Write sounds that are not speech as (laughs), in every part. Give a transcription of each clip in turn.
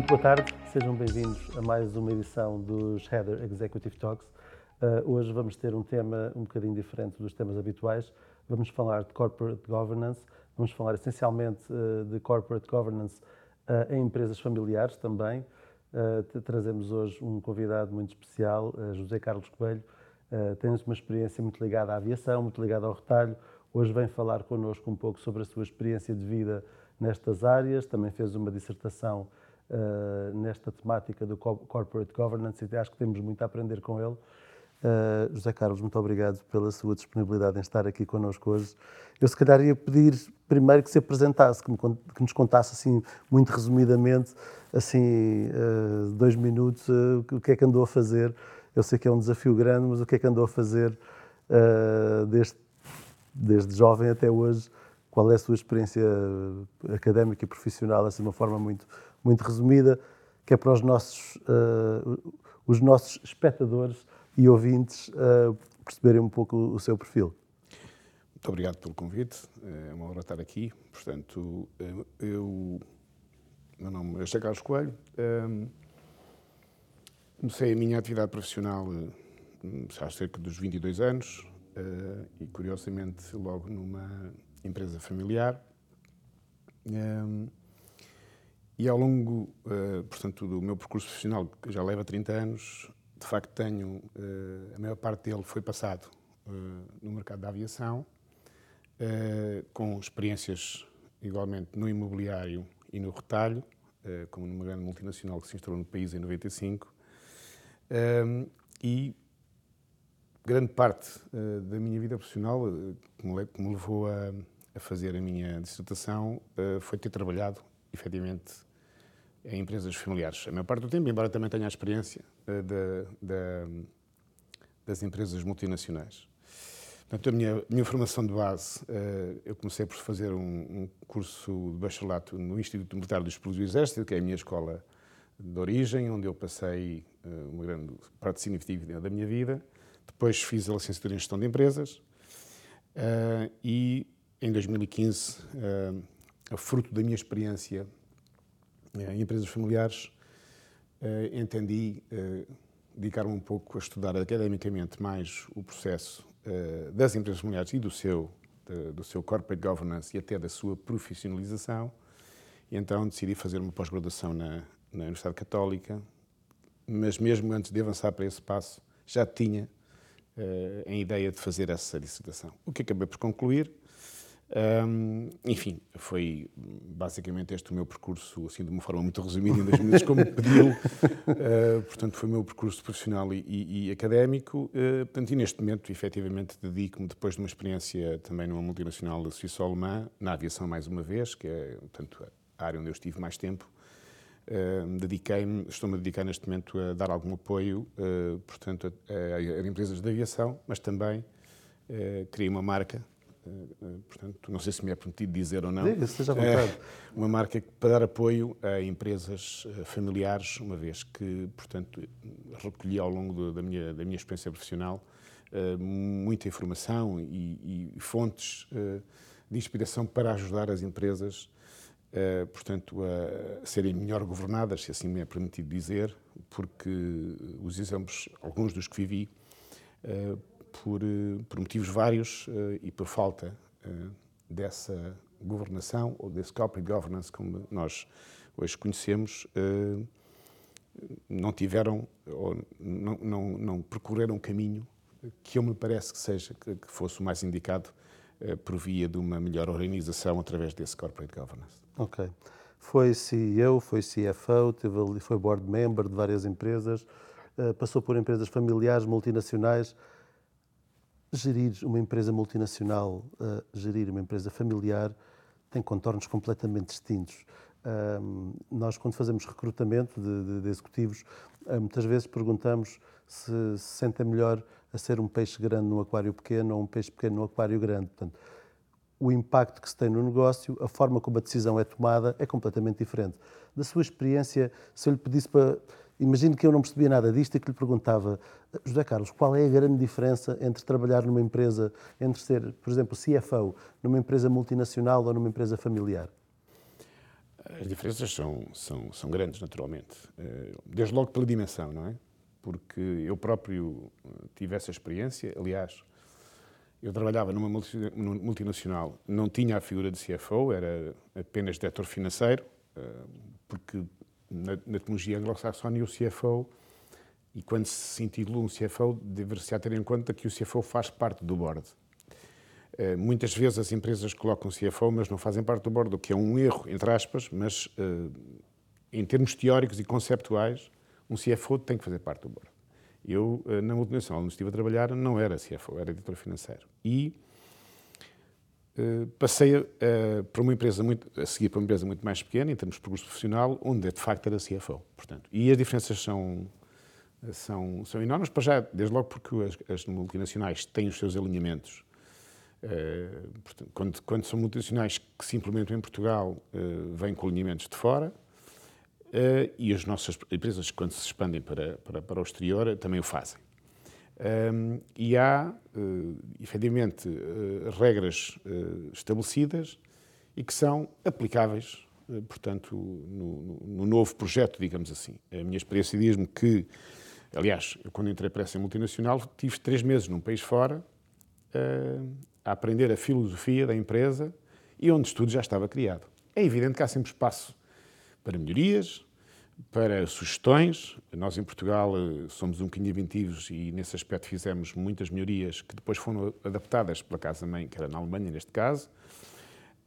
Muito boa tarde, sejam bem-vindos a mais uma edição dos Header Executive Talks. Uh, hoje vamos ter um tema um bocadinho diferente dos temas habituais. Vamos falar de corporate governance, vamos falar essencialmente uh, de corporate governance uh, em empresas familiares também. trazemos hoje um convidado muito especial, José Carlos Coelho. tem uma experiência muito ligada à aviação, muito ligada ao retalho. Hoje vem falar connosco um pouco sobre a sua experiência de vida nestas áreas. Também fez uma dissertação uh, nesta temática do corporate governance e acho que temos muito a aprender com ele. Uh, José Carlos, muito obrigado pela sua disponibilidade em estar aqui connosco hoje. Eu se calhar ia pedir primeiro que se apresentasse, que, me, que nos contasse assim muito resumidamente, assim uh, dois minutos, uh, o que é que andou a fazer. Eu sei que é um desafio grande, mas o que é que andou a fazer desde, desde jovem até hoje? Qual é a sua experiência académica e profissional, assim de uma forma muito muito resumida, que é para os nossos, uh, os nossos espectadores e ouvintes uh, perceberem um pouco o, seu perfil. Muito obrigado pelo convite, é uma honra estar aqui. Portanto, eh, eu. Meu nome é José Carlos Coelho. Um, comecei a minha atividade profissional há cerca dos 22 anos uh, e, curiosamente, logo numa empresa familiar. Um, e ao longo, uh, portanto, do meu percurso profissional, que já leva 30 anos, de facto tenho, uh, a maior parte dele foi passado uh, no mercado da aviação, com experiências igualmente no imobiliário e no retalho, como numa grande multinacional que se instalou no país em 95. e grande parte da minha vida profissional, que me, levou a fazer a minha dissertação, foi ter trabalhado, efetivamente, em empresas familiares. A maior parte do tempo, embora também tenha a experiência de, de, das empresas multinacionais. Portanto, a minha, minha formação de base, uh, eu comecei por fazer um, um, curso de bacharelato no Instituto Militar dos Estudos do Exército, que é a minha escola de origem, onde eu passei uh, uma grande parte significativa da minha vida. Depois fiz a licenciatura em Gestão de Empresas e, em 2015, fruto da minha experiência eh, em empresas familiares, eh, entendi eh, dedicar-me um pouco a estudar academicamente mais o processo das empresas familiares e do seu, do seu corporate governance e até da sua profissionalização. E então decidi fazer uma pós-graduação na, na Universidade Católica, mas mesmo antes de avançar para esse passo, já tinha uh, a ideia de fazer essa dissertação. O que acabei por concluir um, enfim, foi basicamente este o meu percurso, assim, de uma forma muito resumida, em dois minutos, como pediu. Uh, (laughs) portanto, foi o meu percurso profissional e, e, e académico. Uh, portanto, e neste momento, efetivamente, dedico-me, depois de uma experiência também numa multinacional suíço-alemã, na aviação mais uma vez, que é, portanto, a área onde eu estive mais tempo. Uh, dediquei-me, estou-me a dedicar neste momento a dar algum apoio, portanto, a, a, a, empresas de aviação, mas também criei uma marca portanto, não sei se me é permitido dizer ou não. Diga, seja à vontade. É uma marca para dar apoio a empresas eh, familiares, uma vez que, portanto, recolhi ao longo da, minha, da minha experiência profissional muita informação e, e fontes de inspiração para ajudar as empresas, portanto, a serem melhor governadas, se assim me é permitido dizer, porque os exemplos, alguns dos que vivi, por, eh, por motivos vários eh, e por falta eh, dessa governação ou desse corporate governance como nós hoje conhecemos, não tiveram ou não, não, não percorreram um caminho que eu me parece que seja que fosse o mais indicado por via de uma melhor organização através desse corporate governance. Ok. Foi CEO, foi CFO, teve, foi board member de várias empresas, passou por empresas familiares, multinacionais gerir uma empresa multinacional, uh, gerir uma empresa familiar, tem contornos completamente distintos. Nós, quando fazemos recrutamento de, de, de executivos, uh, muitas vezes perguntamos se se sentem melhor a ser um peixe grande num aquário pequeno ou um peixe pequeno num aquário grande. Portanto, o impacto que se tem no negócio, a forma como a decisão é tomada é completamente diferente. Da sua experiência, se eu lhe pedisse para Imagino que eu não percebia nada disto e que lhe perguntava, José Carlos, qual é a grande diferença entre trabalhar numa empresa, entre ser, por exemplo, CFO, numa empresa multinacional ou numa empresa familiar? As diferenças são, são, são grandes, naturalmente. Desde logo pela dimensão, não é? Porque eu próprio tive essa experiência. Aliás, eu trabalhava numa multinacional, não tinha a figura de CFO, era apenas diretor financeiro, porque na, na tecnologia anglo-saxónica o CFO, e quando se intitula um CFO, deve-se ter em conta que o CFO faz parte do board. Uh, muitas vezes as empresas colocam CFO, mas não fazem parte do board, o que é um erro, entre aspas, mas uh, em termos teóricos e conceptuais, um CFO tem que fazer parte do board. Eu, uh, na multinacional onde estive a trabalhar, não era CFO, era editor financeiro. E passei a, para uma empresa muito, a seguir para uma empresa muito mais pequena, em termos de percurso profissional, onde de facto era CFO. Portanto, e as diferenças são, são, são enormes, para já, desde logo porque as, as multinacionais têm os seus alinhamentos. Uh, portanto, quando, quando, são multinacionais que se implementam em Portugal, uh, vêm com alinhamentos de fora, uh, e as nossas empresas, quando se expandem para, para, para o exterior, também o fazem. E há, uh, efetivamente, uh, regras uh, estabelecidas e que são aplicáveis, portanto, no, no, novo projeto, digamos assim. A minha experiência diz-me que, aliás, eu quando entrei para essa multinacional, tive três meses num país fora a aprender a filosofia da empresa e onde tudo já estava criado. É evidente que há sempre espaço para melhorias, para sugestões. Nós, em Portugal, eh, somos um bocadinho inventivos e, nesse aspecto, fizemos muitas melhorias que depois foram adaptadas pela Casa-Mãe, que era na Alemanha, neste caso.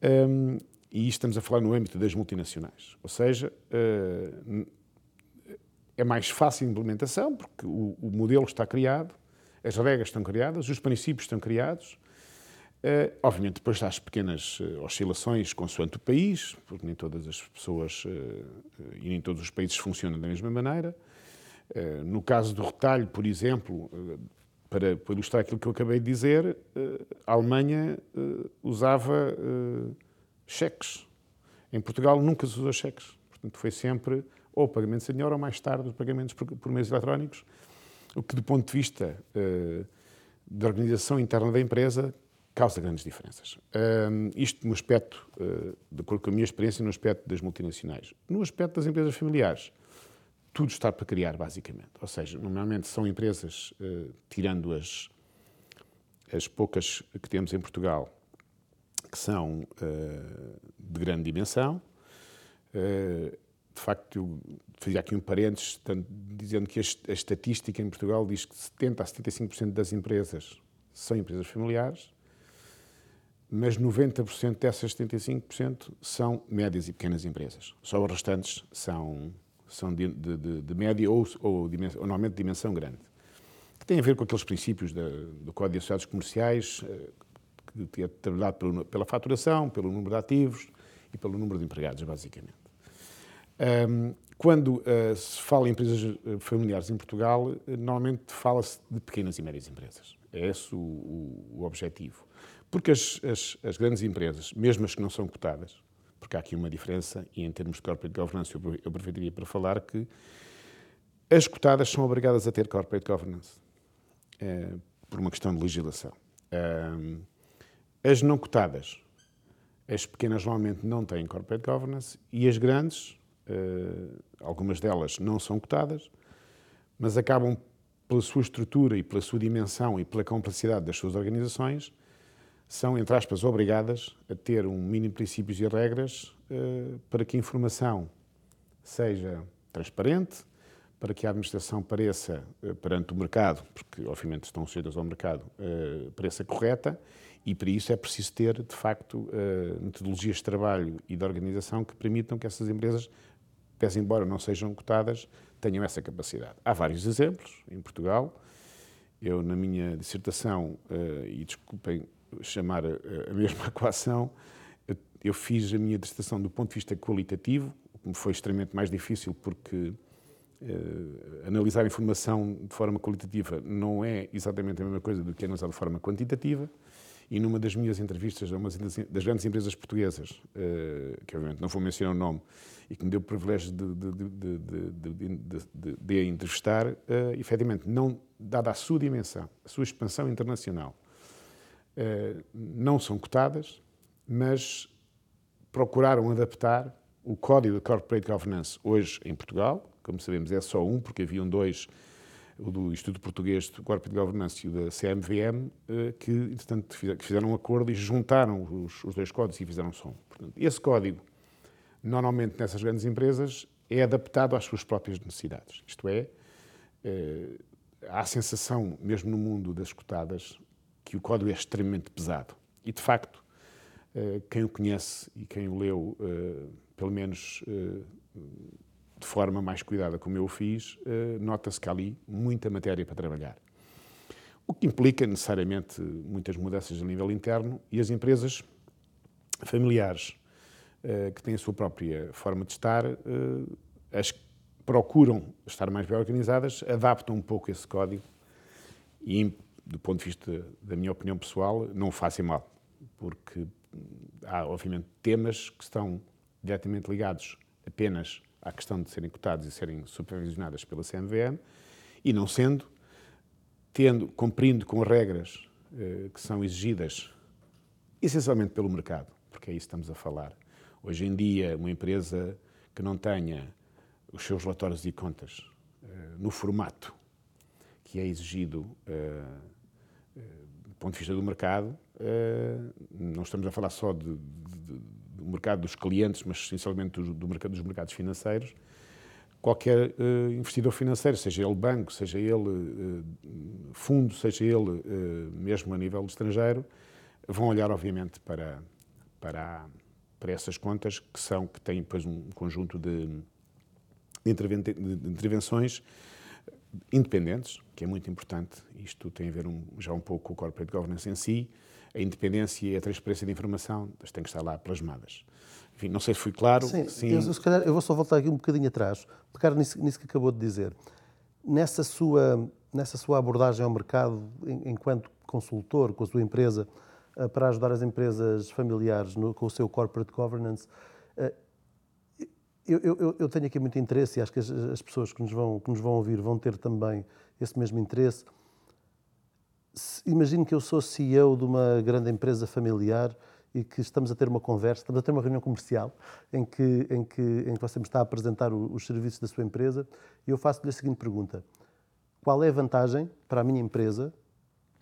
Um, e estamos a falar no âmbito das multinacionais. Ou seja, uh, é mais fácil a implementação, porque o, o modelo está criado, as regras estão criadas, os princípios estão criados, Uh, obviamente, depois há as pequenas uh, oscilações consoante o país, porque nem todas as pessoas uh, e nem todos os países funcionam da mesma maneira. no caso do retalho, por exemplo, para, para, ilustrar aquilo que eu acabei de dizer, a Alemanha usava cheques. Em Portugal nunca se usou cheques. Portanto, foi sempre ou pagamentos a dinheiro ou mais tarde os pagamentos por, por meios eletrónicos, o que, do ponto de vista da organização interna da empresa, causa grandes diferenças. Um, isto no aspecto, uh, de acordo com a minha experiência, no aspecto das multinacionais. No aspecto das empresas familiares, tudo está para criar, basicamente. Ou seja, normalmente são empresas, uh, tirando as, as poucas que temos em Portugal, que são uh, de grande dimensão. de facto, eu fazia aqui um parênteses, dizendo que a, a estatística em Portugal diz que 70% a 75% das empresas são empresas familiares mas 90% dessas 75% são médias e pequenas empresas. Só os restantes são, são de, de, de média ou, ou, dimensão, ou, normalmente de dimensão grande. Que tem a ver com aqueles princípios da, do Código de Associados Comerciais, eh, que é trabalhado pelo, pela faturação, pelo número de ativos e pelo número de empregados, basicamente. Um, quando uh, se fala em empresas eh, familiares em Portugal, normalmente fala-se de pequenas e médias empresas. É esse o, o, o objetivo. Porque as, as, as, grandes empresas, mesmo as que não são cotadas, porque há aqui uma diferença, e em termos de corporate governance eu, aproveitaria para falar que as cotadas são obrigadas a ter corporate governance, é, por uma questão de legislação. É, as não cotadas, as pequenas normalmente não têm corporate governance, e as grandes, é, algumas delas não são cotadas, mas acabam pela sua estrutura e pela sua dimensão e pela complexidade das suas organizações, são, entre aspas, obrigadas a ter um mínimo de princípios e regras uh, para que a informação seja transparente, para que a administração pareça, uh, perante o mercado, porque obviamente estão sujeitas ao mercado, uh, pareça correta, e para isso é preciso ter, de facto, metodologias de trabalho e de organização que permitam que essas empresas, pese embora não sejam cotadas, tenham essa capacidade. Há vários exemplos em Portugal. Eu, na minha dissertação, e desculpem chamar a, mesma (laughs) equação, eu, fiz a minha dissertação do ponto de vista qualitativo, o que me foi extremamente mais difícil porque uh, analisar a informação de forma qualitativa não é exatamente a mesma coisa do que analisar de forma quantitativa. E numa das minhas entrevistas a uma das grandes empresas portuguesas, uh, que obviamente não vou mencionar o nome, e que me deu o privilégio de, de, de, de entrevistar, uh, efetivamente, não, dada a sua dimensão, a sua expansão internacional, eh, não são cotadas, mas procuraram adaptar o Código de Corporate Governance, hoje em Portugal, como sabemos, é só um, porque haviam dois, o do Instituto Português de Corporate Governance e o da CMVM, eh, que, entretanto, fizeram um acordo e juntaram os, os dois códigos e fizeram só um. Portanto, esse código, normalmente nessas grandes empresas, é adaptado às suas próprias necessidades. Isto é, eh, há a sensação, mesmo no mundo das cotadas, que o código é extremamente pesado. E, de facto, eh, quem o conhece e quem o leu, pelo menos de forma mais cuidada, como eu o fiz, eh, nota-se que há ali muita matéria para trabalhar. O que implica necessariamente muitas mudanças a nível interno e as empresas familiares eh, que têm a sua própria forma de estar, eh, as que procuram estar mais bem organizadas, adaptam um pouco esse código e, do ponto de vista da minha opinião pessoal, não o fazem mal, porque há, obviamente, temas que estão diretamente ligados apenas à questão de serem cotados e serem supervisionadas pela CMVM, e não sendo, tendo, cumprindo com regras eh, que são exigidas essencialmente pelo mercado, porque é isso que estamos a falar. Hoje em dia, uma empresa que não tenha os seus relatórios de contas eh, no formato que é exigido eh, ponto de vista do mercado, eh, não estamos a falar só de, de, do mercado dos clientes, mas essencialmente do, do mercado, dos mercados financeiros, qualquer uh, investidor financeiro, seja ele banco, seja ele uh, fundo, seja ele uh, mesmo a nível estrangeiro, vão olhar obviamente para, para, para essas contas que são que têm depois um conjunto de, de, de intervenções independentes, que é muito importante. Isto tem a ver um, já um pouco com o corporate governance em si, a independência e a transparência da informação têm que estar lá plasmadas. Enfim, não sei se fui claro. Sim, sim. Eu, se calhar, eu vou só voltar aqui um bocadinho atrás, pegar nisso, nisso que acabou de dizer. Nessa sua, nessa sua abordagem ao mercado, enquanto consultor com a sua empresa, eh, para ajudar as empresas familiares no, com o seu corporate governance, eh, eu, eu, eu, tenho aqui muito interesse e acho que as, as pessoas que nos, vão, que nos vão ouvir vão ter também esse mesmo interesse imagino que eu sou CEO de uma grande empresa familiar e que estamos a ter uma conversa, estamos a ter uma reunião comercial em que, em que, em que você me está a apresentar os serviços da sua empresa e eu faço-lhe a seguinte pergunta. Qual é a vantagem para a minha empresa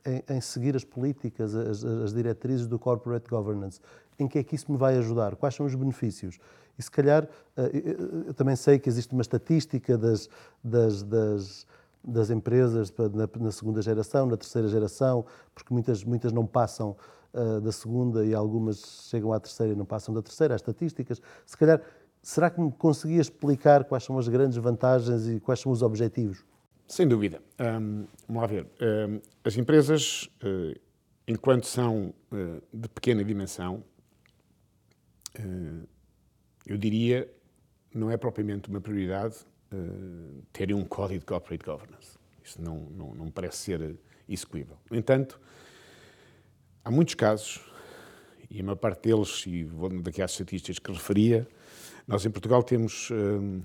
em, em seguir as políticas, as, as, diretrizes do corporate governance? Em que é que isso me vai ajudar? Quais são os benefícios? E se calhar, eh, eu também sei que existe uma estatística das, das, das das empresas na, na, segunda geração, na terceira geração, porque muitas, muitas não passam uh, da segunda e algumas chegam à terceira e não passam da terceira, há estatísticas. Se calhar, será que me conseguia explicar quais são as grandes vantagens e quais são os objetivos? Sem dúvida. Um, vamos lá ver. Um, as empresas, uh, enquanto são uh, de pequena dimensão, eu diria, não é propriamente uma prioridade uh, terem um código de corporate governance. Isso não, não, não parece ser execuível. No entanto, há muitos casos, e a maior parte deles, e vou daqui às estatísticas que referia, nós em Portugal temos, uh,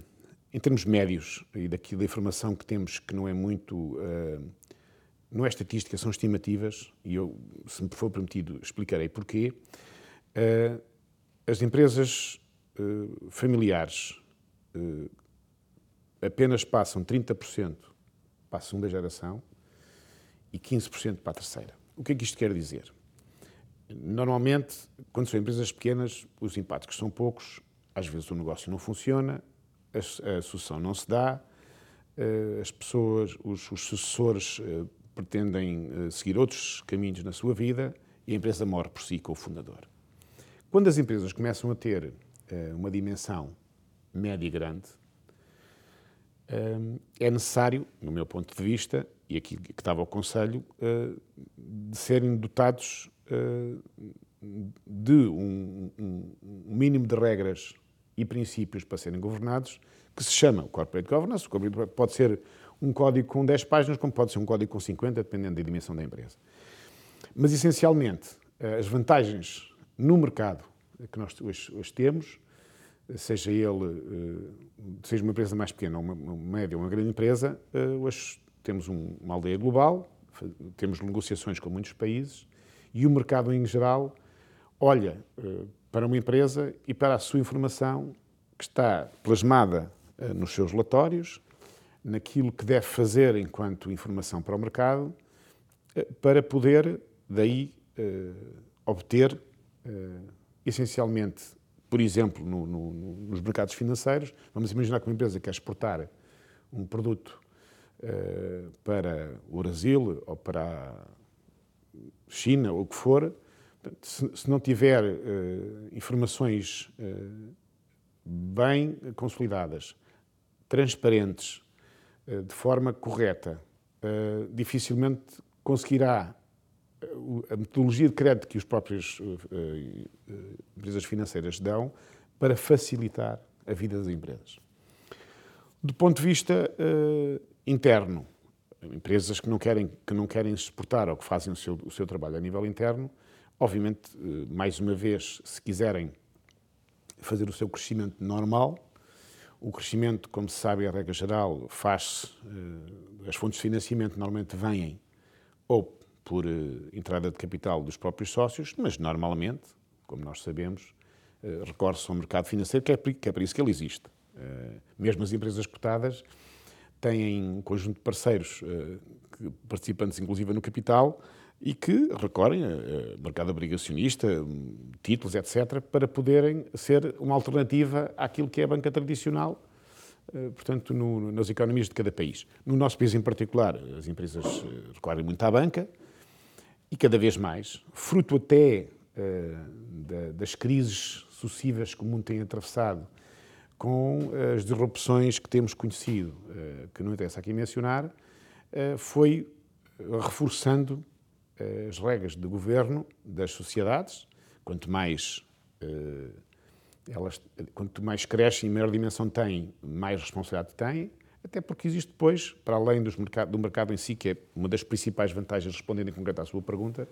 em termos médios, e daqui da informação que temos, que não é muito. Não é estatística, são estimativas, e eu, se me for permitido, explicarei porquê. As empresas familiares apenas passam 30% para a segunda geração e 15% para a terceira. O que é que isto quer dizer? Normalmente, quando são empresas pequenas, os impactos são poucos, às vezes o negócio não funciona, a, sucessão não se dá, eh, as pessoas, os, os sucessores pretendem seguir outros caminhos na sua vida e a empresa morre por si com o fundador. Quando as empresas começam a ter uma dimensão média e grande, é necessário, no meu ponto de vista, e aqui que estava o Conselho, ah, de serem dotados de um, um, mínimo de regras e princípios para serem governados, que se chama Corporate Governance. Pode ser um código com 10 páginas, como pode ser um código com 50, dependendo da dimensão da empresa. Mas, essencialmente, as vantagens no mercado que nós hoje, hoje temos seja ele, eh, seja uma empresa mais pequena, uma, uma média ou uma grande empresa, eh, hoje temos uma aldeia global, temos negociações com muitos países e o mercado em geral olha eh, para uma empresa e para a sua informação que está plasmada nos seus relatórios, naquilo que deve fazer enquanto informação para o mercado, para poder, daí, obter, essencialmente, por exemplo, no, no, nos mercados financeiros, vamos imaginar que uma empresa quer exportar um produto para o Brasil ou para a China ou o que for, se, não tiver uh, informações bem consolidadas, transparentes, de forma correta, dificilmente conseguirá a metodologia de crédito que os próprios empresas financeiras dão para facilitar a vida das empresas. Do ponto de vista interno, empresas que não querem que não querem exportar ou que fazem o seu, o seu trabalho a nível interno, Obviamente, eh, mais uma vez, se quiserem fazer o seu crescimento normal, o crescimento, como se sabe, a regra geral, faz-se, eh, as fontes de financiamento normalmente vêm ou por eh, entrada de capital dos próprios sócios, mas normalmente, como nós sabemos, recorre-se ao mercado financeiro, que é, que é para isso que ele existe. Mesmo as empresas cotadas têm um conjunto de parceiros, participantes inclusive no capital, e que recorrem a, mercado obrigacionista, títulos, etc., para poderem ser uma alternativa àquilo que é a banca tradicional, eh, portanto, no, nas economias de cada país. No nosso país em particular, as empresas eh, recorrem muito à banca e cada vez mais, fruto até uh, das crises sucessivas que o mundo tem atravessado, com as disrupções que temos conhecido, uh, que não interessa aqui mencionar, uh, foi reforçando as regras de governo das sociedades, quanto mais elas, quanto mais crescem e maior dimensão têm, mais responsabilidade têm, até porque existe depois, para além do mercado em si, que é uma das principais vantagens, respondendo em concreto à sua pergunta,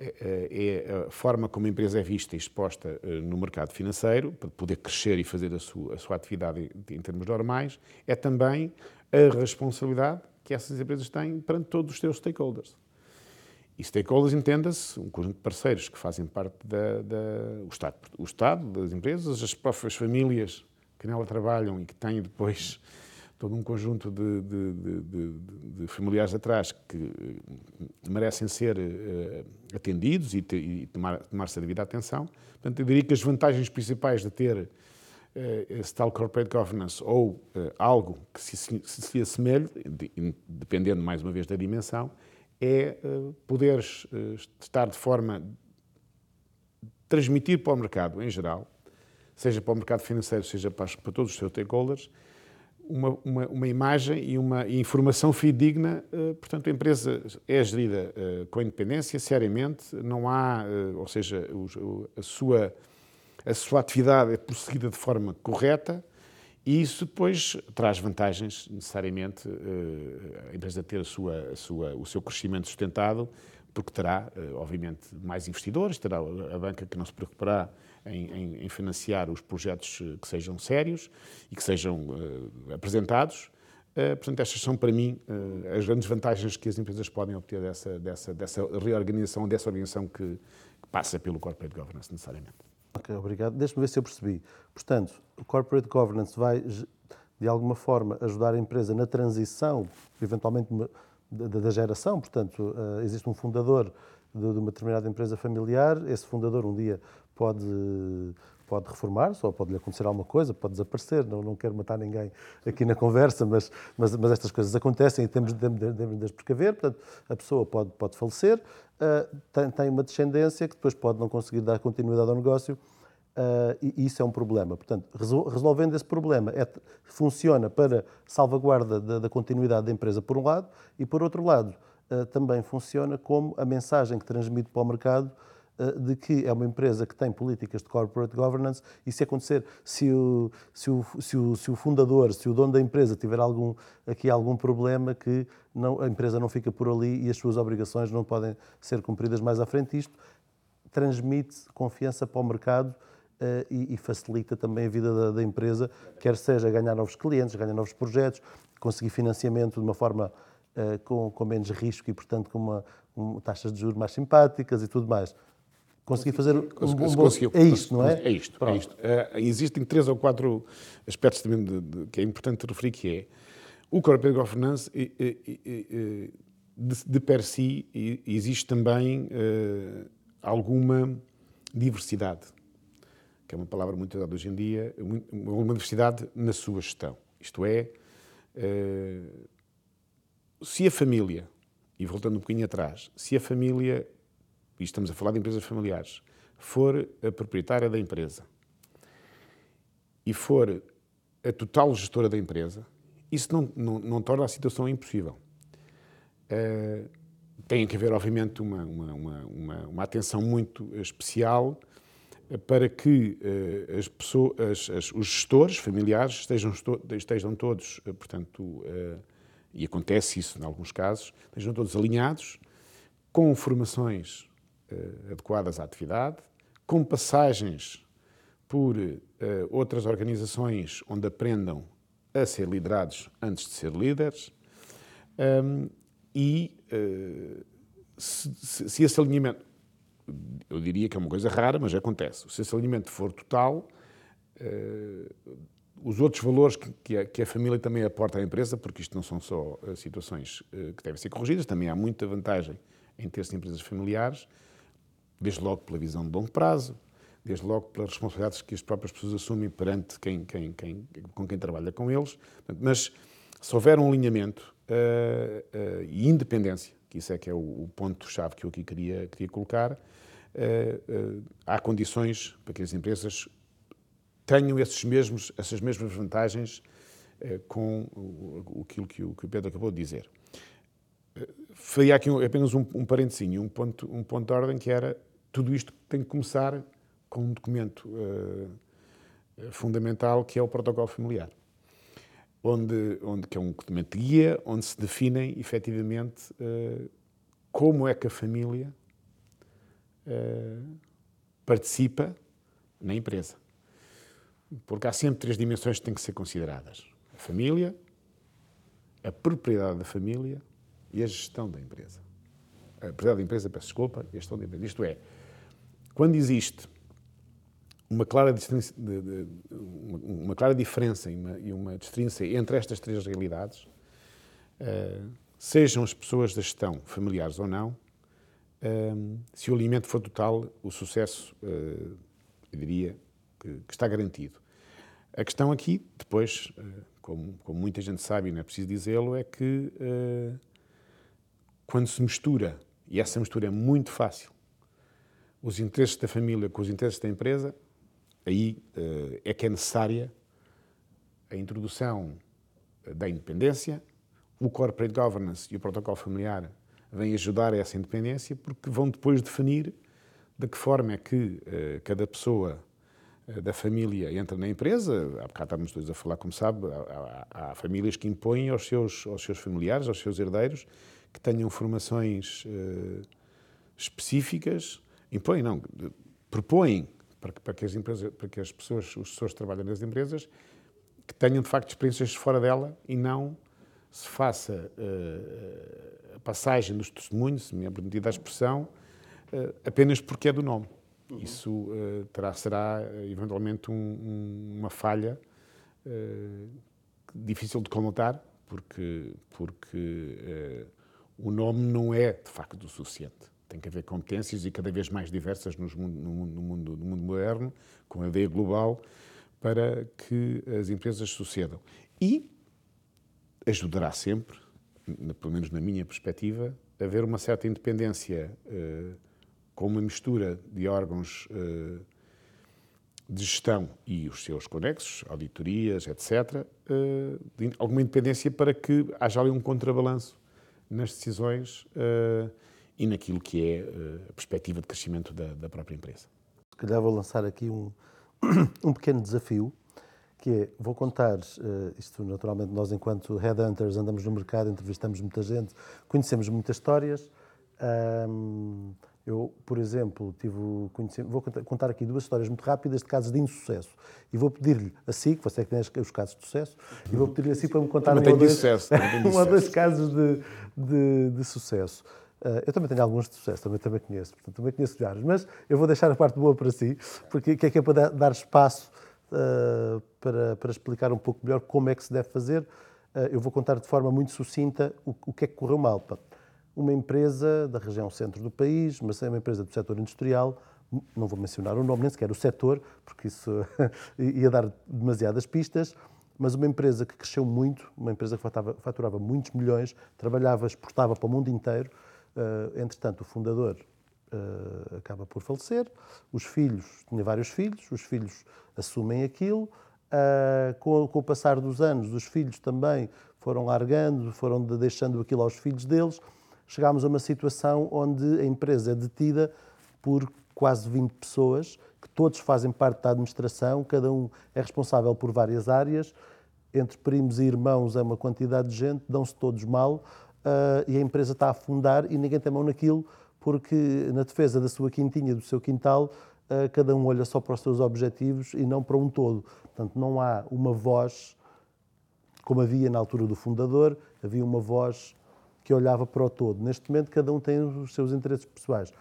é, é, é a forma como a empresa é vista e exposta eh, no mercado financeiro, para poder crescer e fazer a sua, a sua atividade em termos normais, é também a responsabilidade que essas empresas têm perante todos os seus stakeholders. E stakeholders entenda-se um conjunto de parceiros que fazem parte da, da o, Estado, o Estado, das empresas, as próprias famílias que nela trabalham e que têm depois todo um conjunto de, de, de, de familiares atrás que eh, merecem ser uh, atendidos e, te, e tomar, tomar-se a devida atenção. Portanto, eu diria que as vantagens principais de ter uh, esse tal corporate governance ou algo que se, se, se assemelhe, dependendo mais uma vez da dimensão, é poderes estar de forma transmitir para o mercado em geral, seja para o mercado financeiro, seja para, para todos os seus stakeholders, uma, uma, uma imagem e uma informação fidedigna. Uh, portanto, a empresa é gerida uh, com independência, seriamente, não há, uh, ou seja, a, sua, a sua atividade é prosseguida de forma correta e isso depois traz vantagens, necessariamente, eh, a empresa ter a sua, a sua, o seu crescimento sustentado, porque terá, eh, obviamente, mais investidores, terá a banca que não se preocupará em, em, em financiar os projetos eh, que sejam sérios e que sejam uh, apresentados. Uh, portanto, estas são, para mim, uh, as grandes vantagens que as empresas podem obter dessa, dessa, dessa reorganização, dessa organização que, que passa pelo corporate governance, necessariamente. Ok, obrigado. Deixa-me ver se eu percebi. Portanto, o corporate governance vai, de alguma forma, ajudar a empresa na transição, eventualmente, da, geração. Portanto, existe um fundador de, uma determinada empresa familiar, esse fundador um dia pode, pode reformar-se ou pode lhe acontecer alguma coisa, pode desaparecer. Não, não quero matar ninguém aqui na conversa, mas, mas, mas estas coisas acontecem e temos, de, de as precaver. Portanto, a pessoa pode, pode falecer, uh, tem, tem uma descendência que depois pode não conseguir dar continuidade ao negócio Uh, e isso é um problema. Portanto, resolvendo esse problema, é, funciona para salvaguarda da, da, continuidade da empresa, por um lado, e por outro lado, uh, também funciona como a mensagem que transmite para o mercado de que é uma empresa que tem políticas de corporate governance e se acontecer, se o, se o, se o, se o fundador, se o dono da empresa tiver algum, aqui algum problema, que não, a empresa não fica por ali e as suas obrigações não podem ser cumpridas mais à frente. Isto transmite confiança para o mercado Uh, e, e, facilita também a vida da, da, empresa, quer seja ganhar novos clientes, ganhar novos projetos, conseguir financiamento de uma forma uh, com, com, menos risco e, portanto, com uma, um, taxas de juros mais simpáticas e tudo mais. Consegui fazer um bom... Conseguiu. É isto, não é? É isto. É isto. Uh, existem três ou quatro aspectos também de, de, que é importante referir, que é o Corporate Governance, e, e, e, de, de per si, existe também uh, alguma diversidade, que é uma palavra muito usada hoje em dia, alguma diversidade na sua gestão. Isto é, uh, se a família, e voltando um bocadinho atrás, se a família, e estamos a falar de empresas familiares, for a proprietária da empresa e for a total gestora da empresa, isso não, não, não torna a situação impossível. Uh, tem que haver, obviamente, uma, uma, uma, uma, atenção muito especial para que uh, as pessoas, as, os gestores familiares estejam, estejam todos, uh, portanto, e acontece isso em alguns casos, estejam todos alinhados, com formações adequadas à atividade, com passagens por outras organizações onde aprendam a ser liderados antes de ser líderes. Um, e uh, se, se, se, esse alinhamento, eu diria que é uma coisa rara, mas acontece, se esse alinhamento for total, os outros valores que, a, família também aporta à empresa, porque isto não são só situações que devem ser corrigidas, também há muita vantagem em ter-se empresas familiares, desde logo pela visão de longo prazo, desde logo pelas responsabilidades que as próprias pessoas assumem perante quem, quem, quem, com quem trabalha com eles. Mas se houver um alinhamento uh, uh, e independência, que isso é que é o, o ponto-chave que eu aqui queria, queria colocar, uh, há condições para que as empresas tenham esses mesmos, essas mesmas vantagens com o, aquilo que o, que o Pedro acabou de dizer. Faria aqui apenas um, um parentezinho, um ponto, um ponto de ordem que era tudo isto tem que começar com um documento uh, fundamental que é o protocolo familiar, onde, onde que é um documento de guia onde se definem efetivamente uh, como é que a família uh, participa na empresa. Porque há sempre três dimensões que têm que ser consideradas: a família, a propriedade da família e a gestão da empresa. A propriedade da empresa, peço desculpa, a gestão da empresa. Isto é, quando existe uma clara, uma clara diferença e uma, e uma distinção entre estas três realidades, uh, sejam as pessoas da gestão familiares ou não, uh, se o alimento for total, o sucesso, uh, eu diria, que, que, está garantido. A questão aqui, depois, como, como, muita gente sabe, e não é preciso dizê-lo, é que quando se mistura, e essa mistura é muito fácil, os interesses da família com os interesses da empresa, aí uh, é que é necessária a introdução da independência, o corporate governance e o protocolo familiar vêm ajudar a essa independência porque vão depois definir de que forma é que uh, cada pessoa da família entra na empresa. Há bocado estávamos todos a falar, como sabe, há, há, há, famílias que impõem aos seus, aos seus familiares, aos seus herdeiros, que tenham formações específicas, impõem, não, propõem para que, para que as empresas, para que as pessoas, os pessoas que trabalham nas empresas, que tenham de facto experiências fora dela e não se faça uh, a passagem dos testemunhos, se me é permitida a expressão, uh, apenas porque é do nome. Uhum. Isso uh, terá, será eventualmente um, um, uma falha difícil de conotar, porque, porque o nome não é de facto o suficiente. Tem que haver competências e cada vez mais diversas no mundo, no mundo, no mundo, no mundo moderno, com a ideia global, para que as empresas sucedam. E ajudará sempre, pelo menos na minha perspectiva, a haver uma certa independência uh, com uma mistura de órgãos uh, de gestão e os seus conexos, auditorias, etc., de alguma independência para que haja ali um contrabalanço nas decisões e naquilo que é eh, a perspectiva de crescimento da, da própria empresa. Se calhar vou lançar aqui um, (clears throat) um pequeno desafio, que é, vou contar, uh, isto naturalmente nós enquanto headhunters andamos no mercado, entrevistamos muita gente, conhecemos muitas histórias. Eu, por exemplo, tive vou contar aqui duas histórias muito rápidas de casos de insucesso. E vou pedir-lhe a si, que você é que tem os casos de sucesso, e vou pedir-lhe a si para me contar (laughs) um ou, dois, um ou dois casos de, de, de sucesso. Uh, eu também tenho alguns de sucesso, também, também conheço, portanto, também conheço vários, mas eu vou deixar a parte boa para si, porque que é que é para dar espaço uh, para, para explicar um pouco melhor como é que se deve fazer. Uh, eu vou contar de forma muito sucinta o, o que é que correu mal. Pá. Uma empresa da região centro do país, mas é uma empresa do setor industrial, não vou mencionar o nome, nem sequer o setor, porque isso (laughs) ia dar demasiadas pistas, mas uma empresa que cresceu muito, uma empresa que faturava, faturava muitos milhões, trabalhava, exportava para o mundo inteiro, Uh, entretanto, o fundador uh, acaba por falecer, os filhos, tinha vários filhos, os filhos assumem aquilo, uh, com, com, o passar dos anos, os filhos também foram largando, foram de, deixando aquilo aos filhos deles, chegámos a uma situação onde a empresa é detida por quase 20 pessoas, que todos fazem parte da administração, cada um é responsável por várias áreas, entre primos e irmãos é uma quantidade de gente, dão-se todos mal, e a empresa está a afundar e ninguém tem mão naquilo, porque na defesa da sua quintinha, do seu quintal, uh, cada um olha só para os seus objetivos e não para um todo. Portanto, não há uma voz, como havia na altura do fundador, havia uma voz que olhava para o todo. Neste momento, cada um tem os seus interesses pessoais.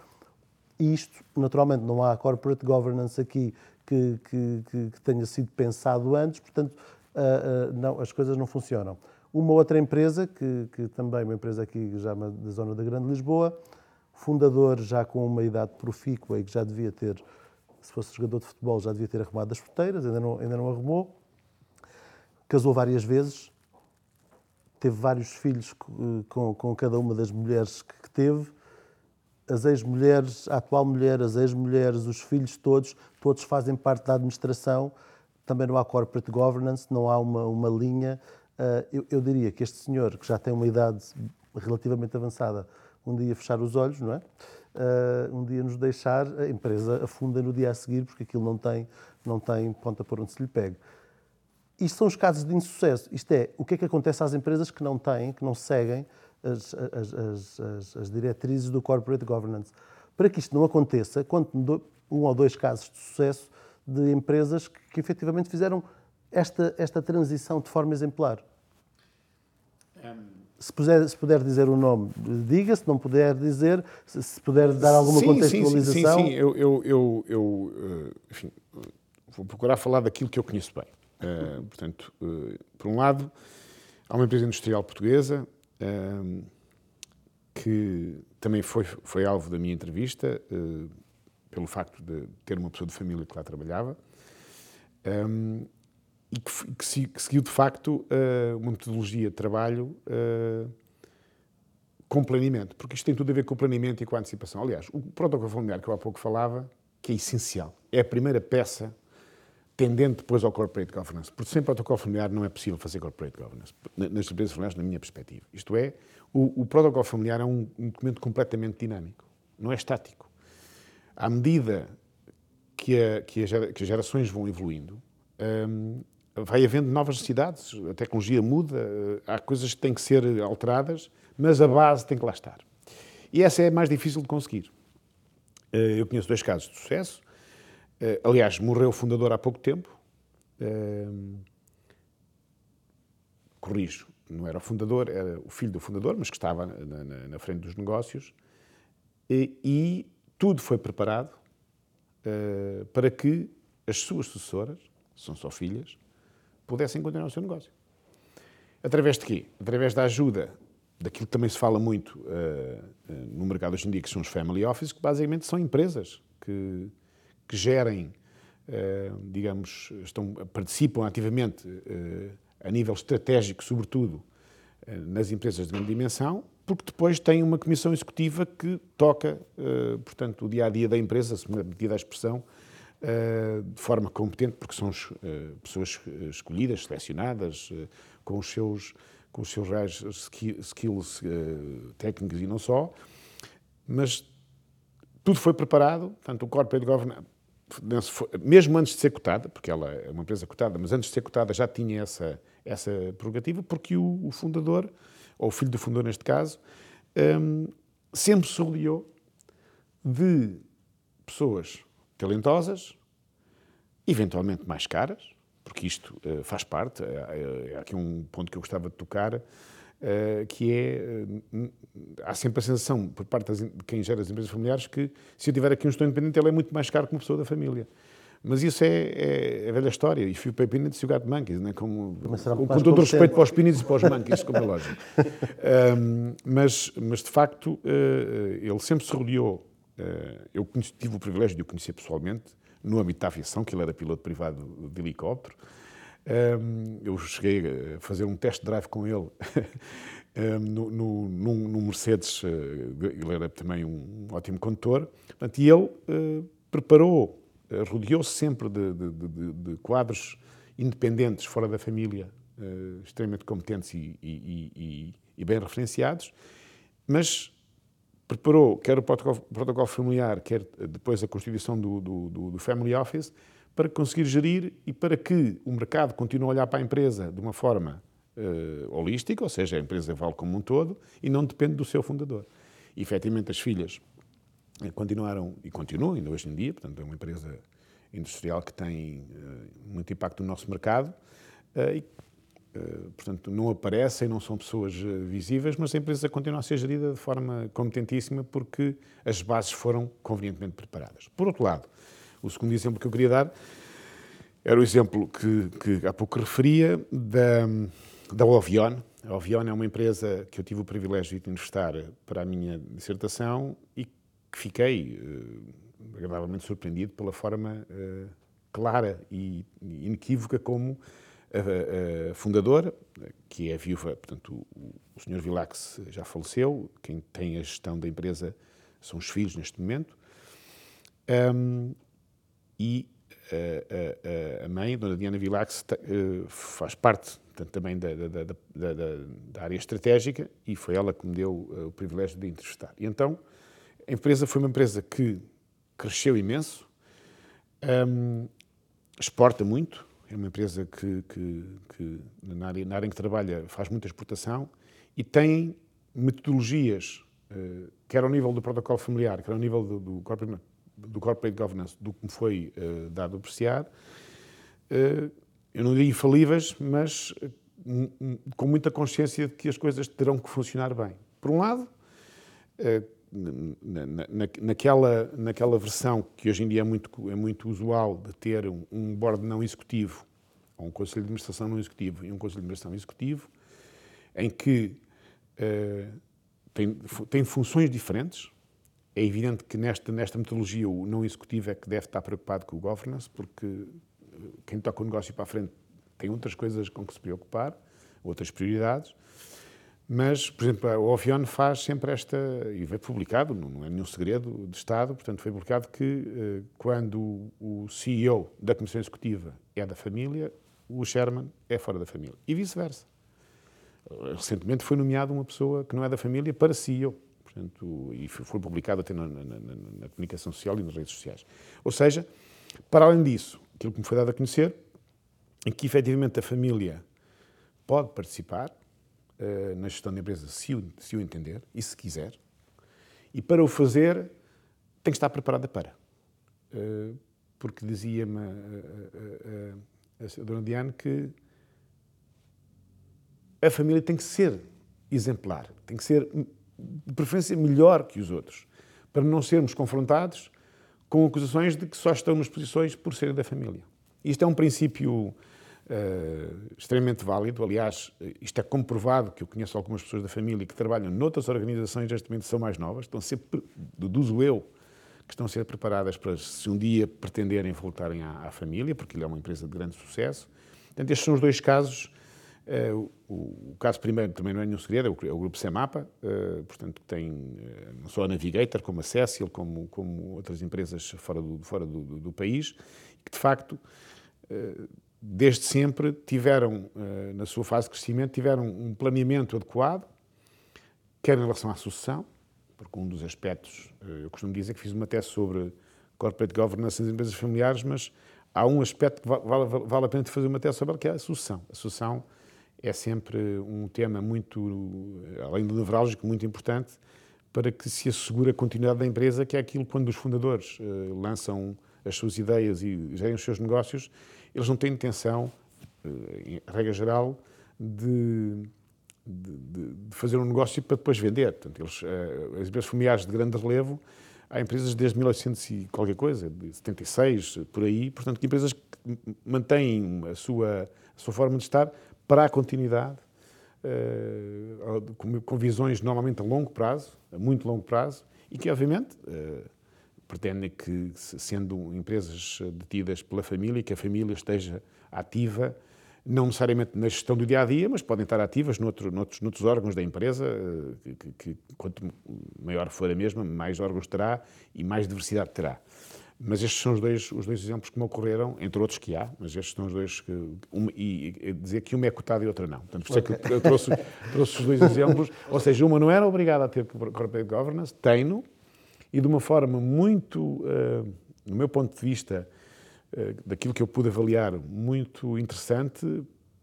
Isto, naturalmente, não há corporate governance aqui que, que, que, tenha sido pensado antes, portanto, uh, não, as coisas não funcionam. Uma outra empresa, que, que também uma empresa aqui já da zona da Grande Lisboa, fundador já com uma idade profícua e que já devia ter, se fosse jogador de futebol, já devia ter arrumado as porteiras, ainda não, ainda não arrumou. Casou várias vezes, teve vários filhos com, com cada uma das mulheres que, que teve. As ex-mulheres, a atual mulher, as ex-mulheres, os filhos todos, todos fazem parte da administração. Também não há corporate governance, não há uma, uma linha eu, eu, diria que este senhor, que já tem uma idade relativamente avançada, um dia fechar os olhos, não é? Uh, um dia nos deixar, a empresa afunda no dia a seguir, porque aquilo não tem, não tem ponta por onde se lhe pegue. Isto são os casos de insucesso. Isto é, o que é que acontece às empresas que não têm, que não seguem as, as, as, as diretrizes do corporate governance. Para que isto não aconteça, conto um ou dois casos de sucesso de empresas que, que efetivamente fizeram esta, esta transição de forma exemplar? Um... Se, puder, se puder dizer o nome, diga. Se não puder dizer, se, se puder dar alguma sim, contextualização. Sim, sim, sim. Eu, eu, eu, eu eh, enfim, vou procurar falar daquilo que eu conheço bem. Uh, portanto, uh, por um lado, há uma empresa industrial portuguesa uh, que também foi, foi alvo da minha entrevista, pelo facto de ter uma pessoa de família que lá trabalhava. Um, e que, que, que, seguiu de facto uh, uma metodologia de trabalho uh, com planeamento, porque isto tem tudo a ver com o planeamento e com a antecipação. Aliás, o protocolo familiar que eu há pouco falava, que é essencial, é a primeira peça tendente depois ao corporate governance, porque sem protocolo familiar não é possível fazer corporate governance, nas empresas familiares, na minha perspectiva. Isto é, o, o protocolo familiar é um, um documento completamente dinâmico, não é estático. À medida que, a, que, a, que as gerações vão evoluindo, um, vai havendo novas necessidades, a tecnologia muda, há coisas que têm que ser alteradas, mas a base tem que lá estar. E essa é mais difícil de conseguir. Eh, eu conheço dois casos de sucesso. Eh, aliás, morreu o fundador há pouco tempo. Eh, corrijo, não era o fundador, era o filho do fundador, mas que estava na frente dos negócios. E, e tudo foi preparado para que as suas sucessoras, são só filhas, pudessem continuar o seu negócio. Através de quê? Através da ajuda daquilo que também se fala muito uh, uh, no mercado hoje em dia, que são os family offices, que basicamente são empresas que, que gerem, uh, digamos, estão, participam ativamente a nível estratégico, sobretudo nas empresas de grande dimensão, porque depois têm uma comissão executiva que toca, portanto, o dia a dia da empresa, se me permitir a expressão, de forma competente, porque são eh, pessoas escolhidas, selecionadas, eh, com os seus, com os seus reais skills técnicos e não só, mas tudo foi preparado, portanto, o Corporate Governance, mesmo antes de ser cotada, porque ela é uma empresa cotada, mas antes de ser cotada já tinha essa, essa prerrogativa, porque o, o fundador, ou o filho do fundador neste caso, um, sempre se rodeou de pessoas talentosas, eventualmente mais caras, porque isto uh, faz parte. É, é, aqui um ponto que eu gostava de tocar. uh, que é. Uh, há sempre a sensação, por parte de quem gera as empresas familiares, que se eu tiver aqui um gestor independente, ele é muito mais caro que uma pessoa da família. Mas isso é, é, é velha história. E fui para Peanuts e o gato Monkeys, né? como, com, com todo o respeito para os Peanuts e para os Monkeys, como é lógico. (laughs) um, mas, mas, de facto, uh, ele sempre se rodeou. Uh, eu conheci, tive o privilégio de o conhecer pessoalmente, no âmbito da aviação, que ele era piloto privado de helicóptero. Um, eu cheguei a fazer um test drive com ele um, (laughs) no, no, no, Mercedes, ele era também um ótimo condutor, Portanto, e ele preparou, rodeou-se sempre de, de, de, de, quadros independentes, fora da família, extremamente competentes e, e, e, e, bem referenciados, mas preparou quer o protocolo, protocolo familiar, quer depois a constituição do, do, do Family Office, para conseguir gerir e para que o mercado continue a olhar para a empresa de uma forma uh, holística, ou seja, a empresa vale como um todo e não depende do seu fundador. E, efetivamente, as filhas eh, continuaram e continuam ainda hoje em dia, portanto, é uma empresa industrial que tem uh, muito impacto no nosso mercado uh, e, portanto, não aparecem, não são pessoas visíveis, mas a empresa continua a ser gerida de forma competentíssima porque as bases foram convenientemente preparadas. Por outro lado, o segundo exemplo que eu queria dar era o exemplo que, que há pouco referia da, da Ovion. A Ovion é uma empresa que eu tive o privilégio de investar para a minha dissertação e que fiquei uh, agradavelmente surpreendido pela forma clara e inequívoca como a, a, fundadora, que é viúva, portanto, o, o. Vilax já faleceu, quem tem a gestão da empresa são os filhos neste momento. Um, e a, eh, a, a mãe, a Dona Diana Vilax, faz parte portanto, também da, da, da, da, área estratégica, e foi ela que me deu uh, o privilégio de entrevistar. E então, a empresa foi uma empresa que cresceu imenso, um, exporta muito, é uma empresa que, que, que na, área, na, área, em que trabalha faz muita exportação e tem metodologias, uh, quer ao nível do protocolo familiar, quer ao nível do, do, corporate, do corporate governance, do que me foi uh, dado apreciar, uh, eu não diria infalíveis, mas com muita consciência de que as coisas terão que funcionar bem. Por um lado, eh, naquela, naquela versão que hoje em dia é muito, é muito usual de ter um, um board não executivo, ou um conselho de administração não executivo e um conselho de administração executivo, em que uh, tem, tem funções diferentes. É evidente que nesta, nesta metodologia o não executivo é que deve estar preocupado com o governance, porque quem toca o negócio para a frente tem outras coisas com que se preocupar, outras prioridades. Mas, por exemplo, o Ofion faz sempre esta, e foi publicado, não é nenhum segredo de Estado, portanto, foi publicado que eh, quando o CEO da Comissão Executiva é da família, o Sherman é fora da família. E vice-versa. Recentemente foi nomeado uma pessoa que não é da família para CEO. Portanto, e foi publicado até na, na, na, na comunicação social e nas redes sociais. Ou seja, para além disso, aquilo que me foi dado a conhecer, em que efetivamente a família pode participar uh, na gestão da empresa se o, se o entender e se quiser, e para o fazer tem que estar preparada para. Uh, porque dizia-me a, a, a, a Dona Diane que a família tem que ser exemplar, tem que ser, de preferência, melhor que os outros, para não sermos confrontados com acusações de que só estão nas posições por serem da família. Isto é um princípio uh, extremamente válido. Aliás, isto é comprovado que eu conheço algumas pessoas da família que trabalham noutras organizações, neste momento são mais novas, estão ser, deduzo eu, que estão a ser preparadas para, se um dia pretenderem voltarem à, à família, porque ele é uma empresa de grande sucesso. Portanto, estes são os dois casos Uh, o, o, caso primeiro também não é nenhum segredo, é o, é o grupo Semapa, uh, portanto tem uh, não só a Navigator, como a Cecil, como, como outras empresas fora do, fora do, do, do país, que de facto, desde sempre, tiveram, na sua fase de crescimento, tiveram um planeamento adequado, quer em relação à sucessão, porque um dos aspectos, eu costumo dizer que fiz uma tese sobre corporate governance nas empresas familiares, mas há um aspecto que vale, vale, a pena fazer uma tese sobre, que é a sucessão. A sucessão é sempre um tema muito, além do nevrálgico, muito importante para que se assegure a continuidade da empresa, que é aquilo quando os fundadores lançam as suas ideias e gerem os seus negócios, eles não têm intenção, uh, em regra geral, de de, de, fazer um negócio para depois vender. Portanto, eles, uh, as empresas familiares de grande relevo, há empresas desde 1800 e qualquer coisa, de 76, por aí, portanto, empresas que mantêm a sua, a sua forma de estar para a continuidade, uh, com, visões normalmente a longo prazo, a muito longo prazo, e que, obviamente, pretendem que, sendo empresas detidas pela família, que a família esteja ativa não necessariamente na gestão do dia a dia, mas podem estar ativas noutro, noutros, noutros órgãos da empresa, eh, que, que, quanto maior for a mesma, mais órgãos terá e mais diversidade terá. Mas estes são os dois, os dois exemplos que me ocorreram, entre outros que há, mas estes são os dois que. E, e dizer que uma é cotada e outra não. Portanto, por isso é que eu trouxe, (laughs) trouxe os dois exemplos. Ou seja, uma não era obrigada a ter corporate governance, tem-no, e de uma forma muito, uh, no meu ponto de vista, eh, daquilo que eu pude avaliar, muito interessante,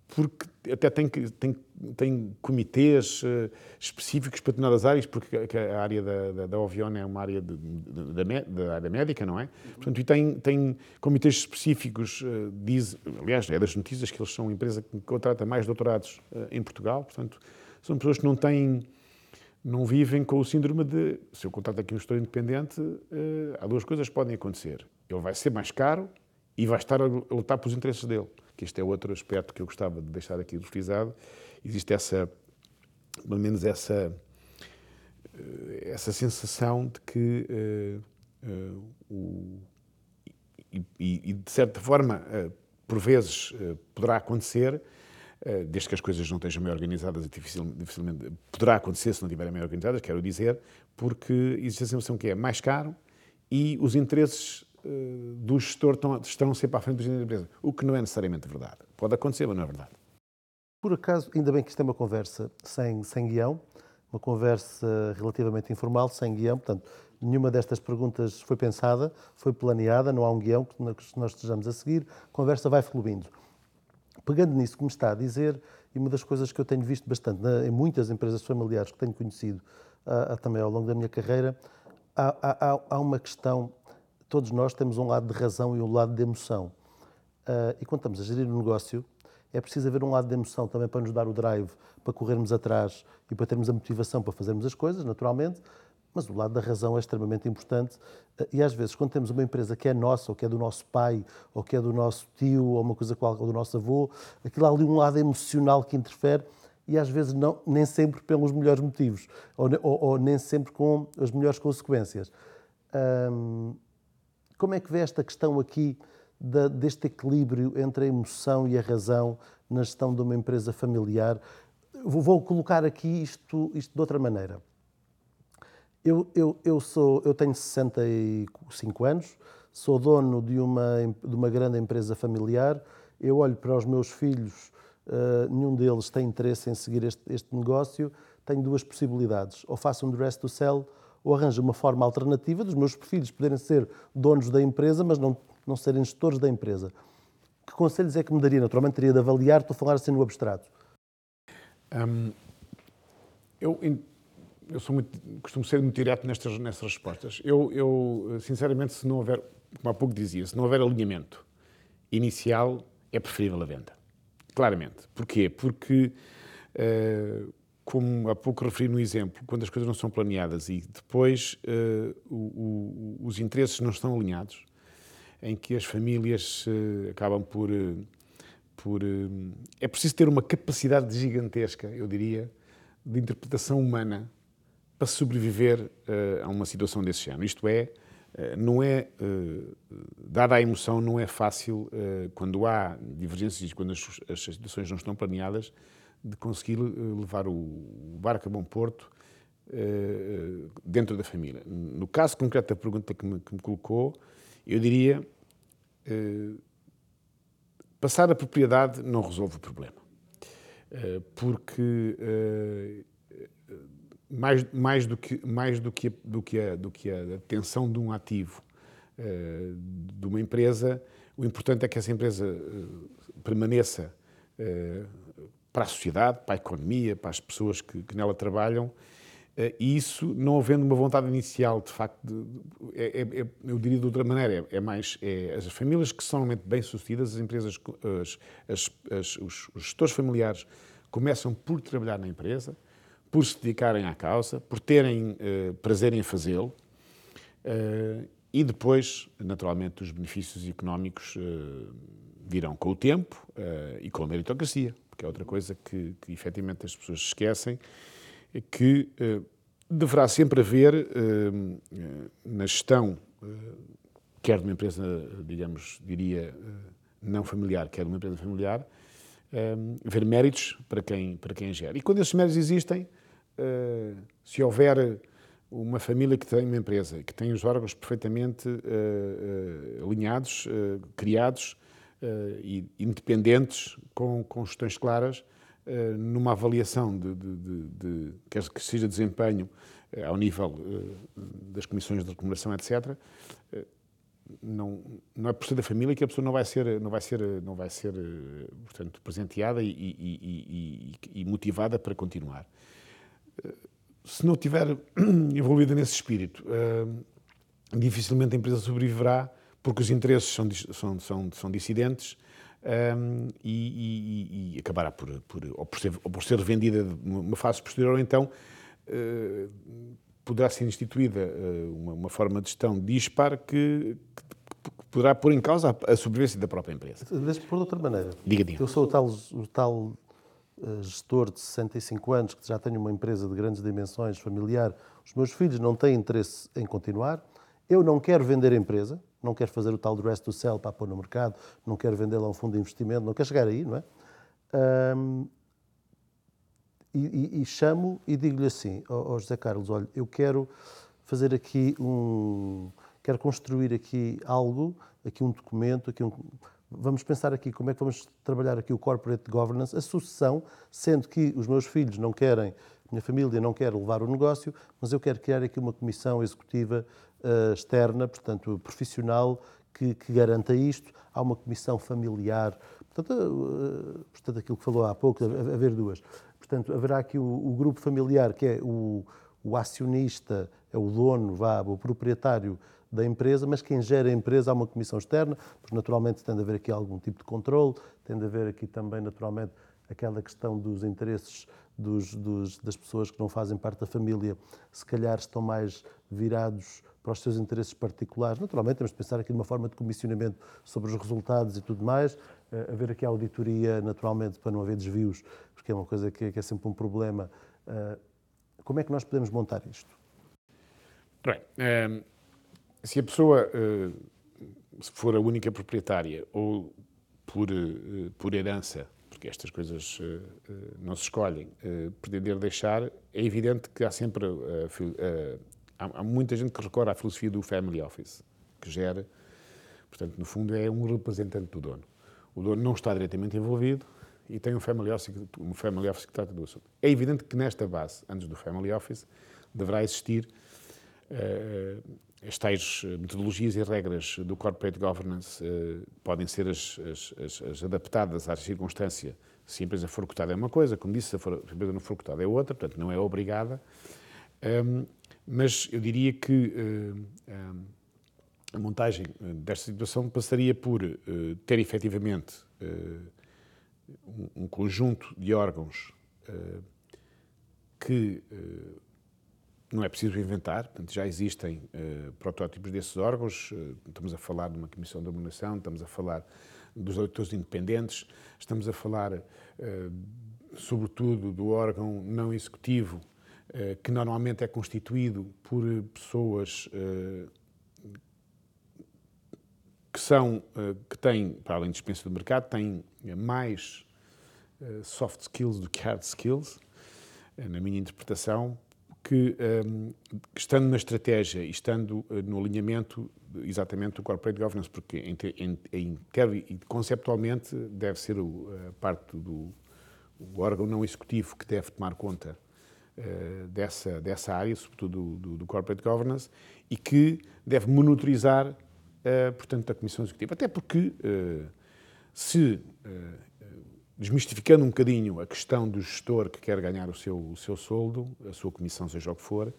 porque até tem, tem, tem comitês uh, específicos para determinadas áreas, porque a, área da, da, da Ovion é uma área de, de, da, da, área médica, não é? Portanto, e tem, tem comitês específicos, diz, aliás, é das notícias que eles são a empresa que contrata mais doutorados em Portugal, portanto, são pessoas que não têm, não vivem com o síndrome de, se eu contrato aqui um gestor independente, há duas coisas que podem acontecer. Ele vai ser mais caro, e vai estar a lutar pelos interesses dele. Que este é outro aspecto que eu gostava de deixar aqui frisado. Existe essa, pelo menos essa, eh, essa sensação de que uh, uh, o, e, e, de certa forma, uh, por vezes poderá acontecer, desde que as coisas não estejam bem organizadas dificilmente poderá acontecer se não estiverem bem organizadas, quero dizer, porque existe a sensação que é mais caro e os interesses eh, do gestor estão, estão sempre à frente dos da empresa, o que não é necessariamente verdade. Pode acontecer, mas não é verdade. Por acaso, ainda bem que isto é uma conversa sem, sem guião, uma conversa relativamente informal, sem guião, portanto, nenhuma destas perguntas foi pensada, foi planeada, não há um guião que nós estejamos a seguir, a conversa vai fluindo. Pegando nisso que me está a dizer, e uma das coisas que eu tenho visto bastante em muitas empresas familiares que tenho conhecido uh, também ao longo da minha carreira, há, há, há uma questão todos nós temos um lado de razão e um lado de emoção. Uh, e quando estamos a gerir um negócio, é preciso haver um lado de emoção também para nos dar o drive, para corrermos atrás e para termos a motivação para fazermos as coisas, naturalmente, mas o lado da razão é extremamente importante. Uh, e às vezes, quando temos uma empresa que é nossa, ou que é do nosso pai, ou que é do nosso tio, ou uma coisa qualquer, ou do nosso avô, aquilo há ali um lado emocional que interfere e às vezes não, nem sempre pelos melhores motivos, ou, ou, ou nem sempre com as melhores consequências. Um, como é que vê esta questão aqui da, deste equilíbrio entre a emoção e a razão na gestão de uma empresa familiar? Vou, vou colocar aqui isto, isto de outra maneira. Eu, eu, eu, sou, eu tenho 65 anos, sou dono de uma, de uma grande empresa familiar. Eu olho para os meus filhos, uh, nenhum deles tem interesse em seguir este, este negócio. Tenho duas possibilidades: ou faço um dress to sell ou arranja uma forma alternativa dos meus filhos poderem ser donos da empresa, mas não, não serem gestores da empresa. Que conselhos é que me daria? Naturalmente teria de avaliar, estou a falar assim no abstrato. Eu, eu sou muito, costumo ser muito direto nestas, nestas respostas. Eu, eu, sinceramente, se não houver, como há pouco dizia, se não houver alinhamento inicial, é preferível a venda. Claramente. Porquê? Porque uh, como há pouco referi no exemplo, quando as coisas não são planeadas e depois uh, o, o, os interesses não estão alinhados, em que as famílias uh, acabam por. Por é preciso ter uma capacidade gigantesca, eu diria, de interpretação humana para sobreviver a uma situação desse género. Isto é, não é, dada a emoção, não é fácil, quando há divergências, quando as, as situações não estão planeadas, de conseguir levar o barco a bom porto dentro da família. No caso concreto da pergunta que me, que me colocou, eu diria passar a propriedade não resolve o problema. Porque mais, mais, do que, mais do, que, do, que a, do que a detenção de um ativo de uma empresa, o importante é que essa empresa permaneça para a sociedade, para a economia, para as pessoas que, que nela trabalham. Eh, e isso, não havendo uma vontade inicial, de facto, de, é, é, é, eu diria de outra maneira, é, é mais as famílias que são realmente bem-sucedidas, as empresas, as, as, as, os, os gestores familiares começam por trabalhar na empresa, por se dedicarem à causa, por terem uh, prazer em fazê-lo uh, e depois, naturalmente, os benefícios económicos uh, virão com o tempo e com a meritocracia, porque é outra coisa que, que efetivamente as pessoas esquecem, que deverá sempre haver na gestão, quer de uma empresa, digamos, diria, não familiar, quer de uma empresa familiar, haver méritos para quem, para quem gera. E quando esses méritos existem, se houver uma família que tem uma empresa, que tem os órgãos perfeitamente uh, alinhados, criados e independentes, com, com gestões claras, numa avaliação de, de, de, de, quer que seja desempenho ao nível das comissões de remuneração, etc., não, não é por ser da família que a pessoa não vai ser, não vai ser, não vai ser portanto, presenteada e, e, e, e motivada para continuar. Se não estiver envolvida nesse espírito, dificilmente a empresa sobreviverá porque os interesses são, são, são, são dissidentes um, e, e, e, acabará por, por, ou por, ser, ou por ser vendida numa fase posterior, ou então uh, poderá ser instituída uma, uma, forma de gestão dispar que, que, poderá pôr em causa a, sobrevivência da própria empresa. Pôr de outra maneira. Diga, diga. Eu sou o tal, o tal gestor de 65 anos que já tenho uma empresa de grandes dimensões familiar. Os meus filhos não têm interesse em continuar. Eu não quero vender a empresa, não quero fazer o tal do rest do sell para pôr no mercado, não quero vendê-la a um fundo de investimento, não quero chegar aí, não é? Um, e, e, e chamo e digo-lhe assim, ao oh José Carlos, olha, eu quero fazer aqui um, quero construir aqui algo, aqui um documento, aqui um, vamos pensar aqui como é que vamos trabalhar aqui o corporate governance, a sucessão, sendo que os meus filhos não querem, minha família não quer levar o negócio, mas eu quero criar aqui uma comissão executiva uh, externa, portanto profissional, que, que, garanta isto. Há uma comissão familiar, portanto, uh, portanto aquilo que falou há pouco, haver duas. Portanto, haverá aqui o, o grupo familiar, que é o, o, acionista, é o dono, vá, o proprietário da empresa, mas quem gera a empresa há uma comissão externa, porque naturalmente tem de haver aqui algum tipo de controle, tem de haver aqui também, naturalmente, aquela questão dos interesses dos, dos, das pessoas que não fazem parte da família, se calhar estão mais virados para os seus interesses particulares. Naturalmente, temos de pensar aqui numa forma de comissionamento sobre os resultados e tudo mais, uh, haver aqui a auditoria, naturalmente, para não haver desvios porque é uma coisa que, que é sempre um problema. Uh, como é que nós podemos montar isto? Bem, ehm, se a pessoa uh, se for a única proprietária ou por, uh, por herança, porque estas coisas não se escolhem, pretender deixar, é evidente que há sempre. Há, muita gente que recorre à filosofia do family office, que gera. Portanto, no fundo, é um representante do dono. O dono não está diretamente envolvido, e tem um family office, um family office que trata do assunto. É evidente que nesta base, antes do family office, deverá existir as tais metodologias e regras do corporate governance uh, podem ser as, as, as, adaptadas à circunstância. Se a empresa for cotada é uma coisa, como disse, se a, for, se a empresa não for cotada é outra, portanto não é obrigada. Um, mas eu diria que uh, um, a montagem desta situação passaria por ter efetivamente um, um conjunto de órgãos uh, que uh, não é preciso inventar, portanto, já existem uh, protótipos desses órgãos, estamos a falar de uma comissão de abominação, estamos a falar dos auditores independentes, estamos a falar, sobretudo, do órgão não executivo, que normalmente é constituído por pessoas que são, que têm, para além de dispensa do mercado, têm mais uh, soft skills do que hard skills, uh, na minha interpretação, que, um, ehm, estando na estratégia e estando uh, no alinhamento exatamente do corporate governance, porque em, em, em, em conceptualmente deve ser a parte do órgão não executivo que deve tomar conta dessa, dessa área, sobretudo do, do, do, corporate governance, e que deve monitorizar, portanto, a Comissão Executiva. Até porque se, eh, desmistificando um bocadinho a questão do gestor que quer ganhar o seu, o seu soldo, a sua comissão, seja o que for,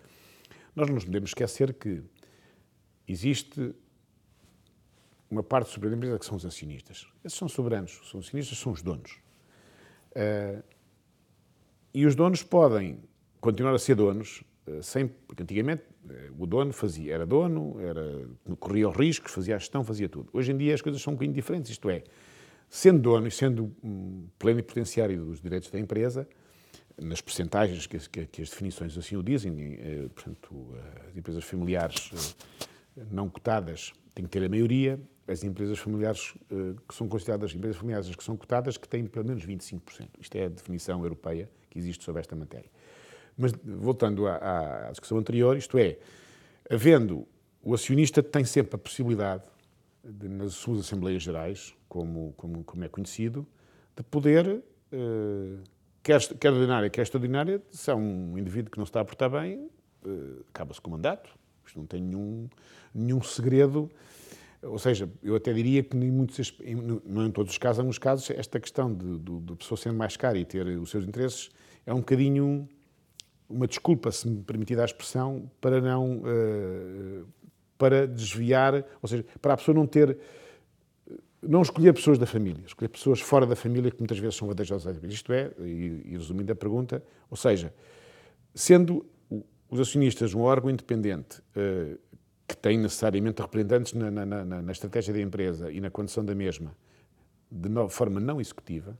nós não nos podemos esquecer que existe uma parte soberana da empresa que são os acionistas. Esses são soberanos, são acionistas, são os donos. Uh, e os donos podem continuar a ser donos, uh, sem, porque antigamente uh, o dono fazia, era dono, era, corria os riscos, fazia a gestão, fazia tudo. Hoje em dia as coisas são um bocadinho diferentes, isto é, sendo dono e sendo um plenipotenciário dos direitos da empresa, nas percentagens que, que, que, as definições assim o dizem, eh, portanto, as empresas familiares eh, não cotadas têm que ter a maioria, as empresas familiares eh, que são consideradas empresas familiares que são cotadas que têm pelo menos 25%. Isto é a definição europeia que existe sobre esta matéria. Mas voltando à, à discussão anterior, isto é, havendo o acionista tem sempre a possibilidade nas suas assembleias gerais, como, como, como é conhecido, de poder eh, quer, ordinária, quer extraordinária, se é um indivíduo que não está a portar bem, uh, acaba-se com o mandato. Isto não tem nenhum, nenhum segredo. Ou seja, eu até diria que em muitos, em, não em todos os casos, em alguns casos, esta questão de pessoa sendo mais cara e ter os seus interesses é um bocadinho uma desculpa, se me permitir a expressão, para não. Uh, para desviar, ou seja, para a pessoa não ter não escolher pessoas da família, escolher pessoas fora da família que muitas vezes são vantajosas. Isto é, e, e resumindo a pergunta, ou seja, sendo os acionistas um órgão independente uh, que tem necessariamente representantes na, na, na, na, estratégia da empresa e na condição da mesma, de forma não executiva,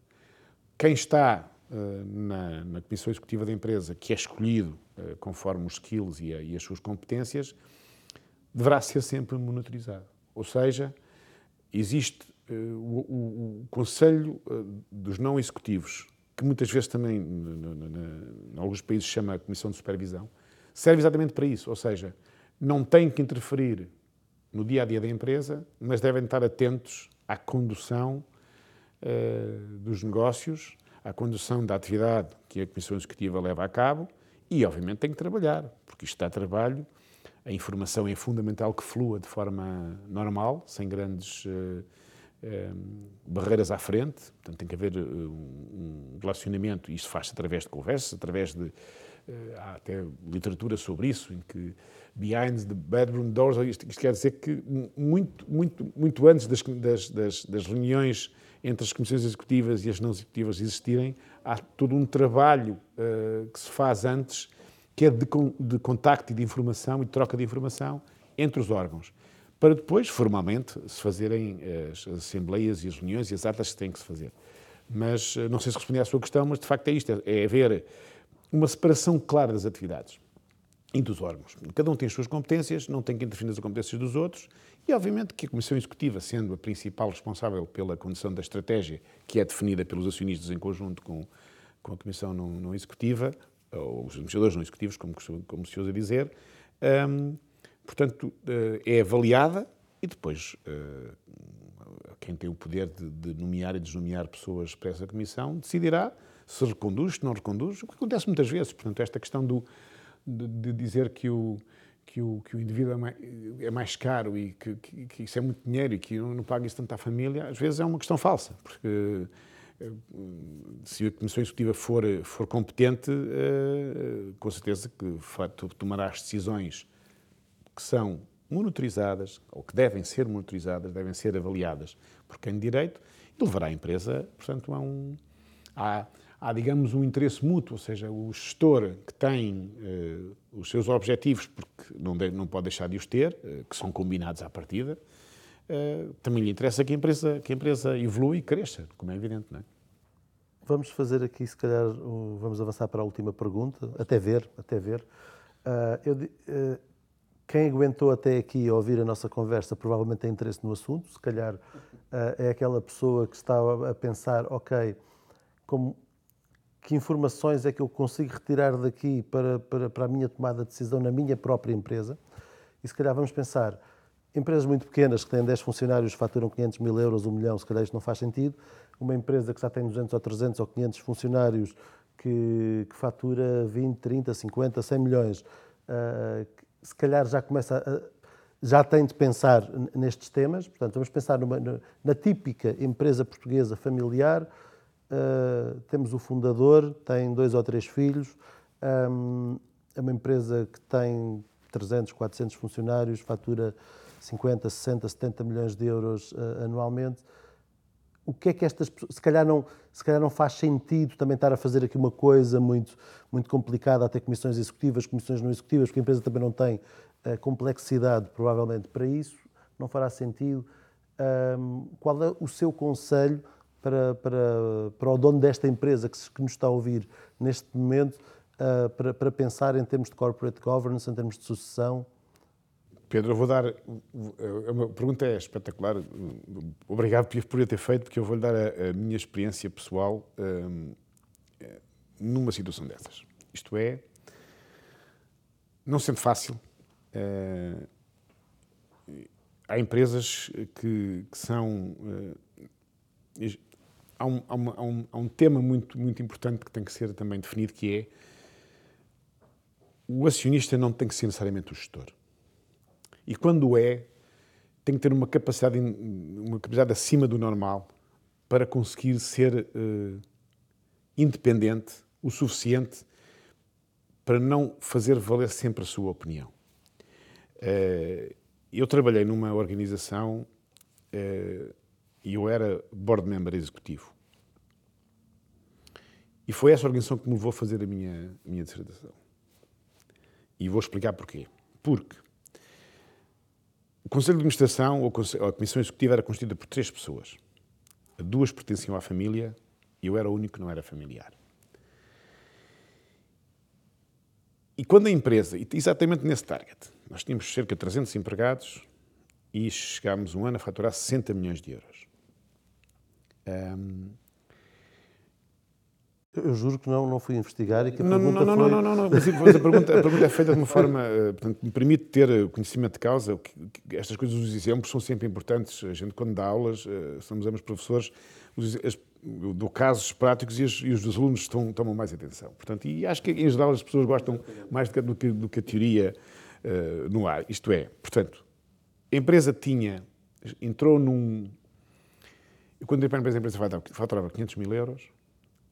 quem está uh, na, comissão executiva da empresa, que é escolhido uh, conforme os skills e, a, e as suas competências, deverá ser sempre monitorizado. Ou seja, existe uh, o, o, Conselho uh, dos Não Executivos, que muitas vezes também, em alguns países, chama a Comissão de Supervisão, serve exatamente para isso. Ou seja, não tem que interferir no dia a dia da empresa, mas devem estar atentos à condução uh, dos negócios, à condução da atividade que a Comissão Executiva leva a cabo e, obviamente, tem que trabalhar, porque isto dá trabalho a informação é fundamental que flua de forma normal, sem grandes uh, uh, barreiras à frente. Portanto, tem que haver uh, um relacionamento, e isso faz-se através de conversas, através de. há até literatura sobre isso, em que behind the bedroom doors, isto, isto quer dizer que muito, muito, muito antes das, das, das, das reuniões entre as comissões executivas e as não executivas existirem, há todo um trabalho que se faz antes que é de, de contacto e de informação e de troca de informação entre os órgãos, para depois, formalmente, se fazerem as, as assembleias e as reuniões e as atas que têm que se fazer. Mas eh, não sei se respondi à sua questão, mas de facto é isto: é, é haver uma separação clara das atividades e dos órgãos. Cada um tem as suas competências, não tem que interferir nas competências dos outros, e obviamente que a Comissão Executiva, sendo a principal responsável pela condição da estratégia, que é definida pelos acionistas em conjunto com, com a Comissão não, não Executiva, ou os administradores não executivos, como, como se usa dizer, um, portanto, uh, é avaliada e depois uh, quem tem o poder de, de, nomear e desnomear pessoas para essa comissão decidirá se reconduz, se não reconduz, o que acontece muitas vezes. Portanto, esta questão do, de, de dizer que o, que o, que o indivíduo é mais, é mais caro e que, que, que, isso é muito dinheiro e que não, não paga isso tanto à família, às vezes é uma questão falsa, porque se a Comissão Executiva for, for competente, eh, com certeza que tomará as decisões que são monitorizadas, ou que devem ser monitorizadas, devem ser avaliadas por quem de direito, e levará a empresa, portanto, a um. Há, digamos, um interesse mútuo, ou seja, o gestor que tem uh, os seus objetivos, porque não, não pode deixar de os ter, que são combinados à partida, uh, também lhe interessa que a empresa, que a empresa evolua e cresça, como é evidente, não é? Vamos fazer aqui, se calhar, vamos avançar para a última pergunta, até ver, até ver. Uh, eu, uh, quem aguentou até aqui ouvir a nossa conversa provavelmente tem interesse no assunto, se calhar é aquela pessoa que está a pensar, ok, como, que informações é que eu consigo retirar daqui para, para, para a minha tomada de decisão na minha própria empresa? E se calhar vamos pensar, Empresas muito pequenas que têm 10 funcionários faturam 500 mil euros, 1 milhão, se calhar isto não faz sentido. Uma empresa que já tem 200 ou 300 ou 500 funcionários que, que fatura 20, 30, 50, 100 milhões, uh, se calhar já começa a, já tem de pensar nestes temas. Portanto, vamos pensar numa, na típica empresa portuguesa familiar. Uh, temos o fundador, tem dois ou três filhos. Um, é uma empresa que tem 300, 400 funcionários, fatura 50, 60, 70 milhões de euros uh, anualmente. o que é que estas pessoas, se calhar não, se calhar não faz sentido também estar a fazer aqui uma coisa muito, muito complicada, até comissões executivas, comissões não executivas, porque a empresa também não tem a complexidade, provavelmente, para isso, não fará sentido. Um, qual é o seu conselho para, para, para o dono desta empresa que, que nos está a ouvir neste momento, uh, para, para pensar em termos de corporate governance, em termos de sucessão? Pedro, eu vou dar. A pergunta é espetacular. Obrigado por ter feito, porque eu vou-lhe dar a, a, minha experiência pessoal um, numa situação dessas. Isto é, não sendo fácil. Uh, há empresas que, que são. Uh, há, um, há, uma, há, um, há um tema muito, muito importante que tem que ser também definido, que é o acionista não tem que ser necessariamente o gestor. E quando é, tem que ter uma capacidade, uma capacidade acima do normal para conseguir ser uh, independente o suficiente para não fazer valer sempre a sua opinião. Uh, eu trabalhei numa organização uh, e eu era board member executivo. E foi essa organização que me levou a fazer a minha, a minha dissertação. E vou explicar porquê. Porque o Conselho de Administração, ou a Comissão Executiva, era constituída por três pessoas. Duas pertenciam à família e eu era o único que não era familiar. E quando a empresa, exatamente nesse target, nós tínhamos cerca de 300 empregados e chegámos um ano a faturar 60 milhões de euros. Um, eu juro que não, não fui investigar e que a não, pergunta não, não, foi... Não, não, não, mas, mas a, pergunta, a pergunta é feita de uma forma, uh, portanto, me permite ter conhecimento de causa. Estas coisas, os exemplos são sempre importantes. A gente, quando dá aulas, uh, somos ambos professores, os, as, eu dou casos práticos e, as, e os alunos estão, tomam mais atenção. Portanto, e acho que, em geral, as pessoas gostam mais do que, do que a teoria uh, no ar. Isto é, portanto, a empresa tinha, entrou num... Quando entrei para a empresa, a empresa faturava 500 mil euros,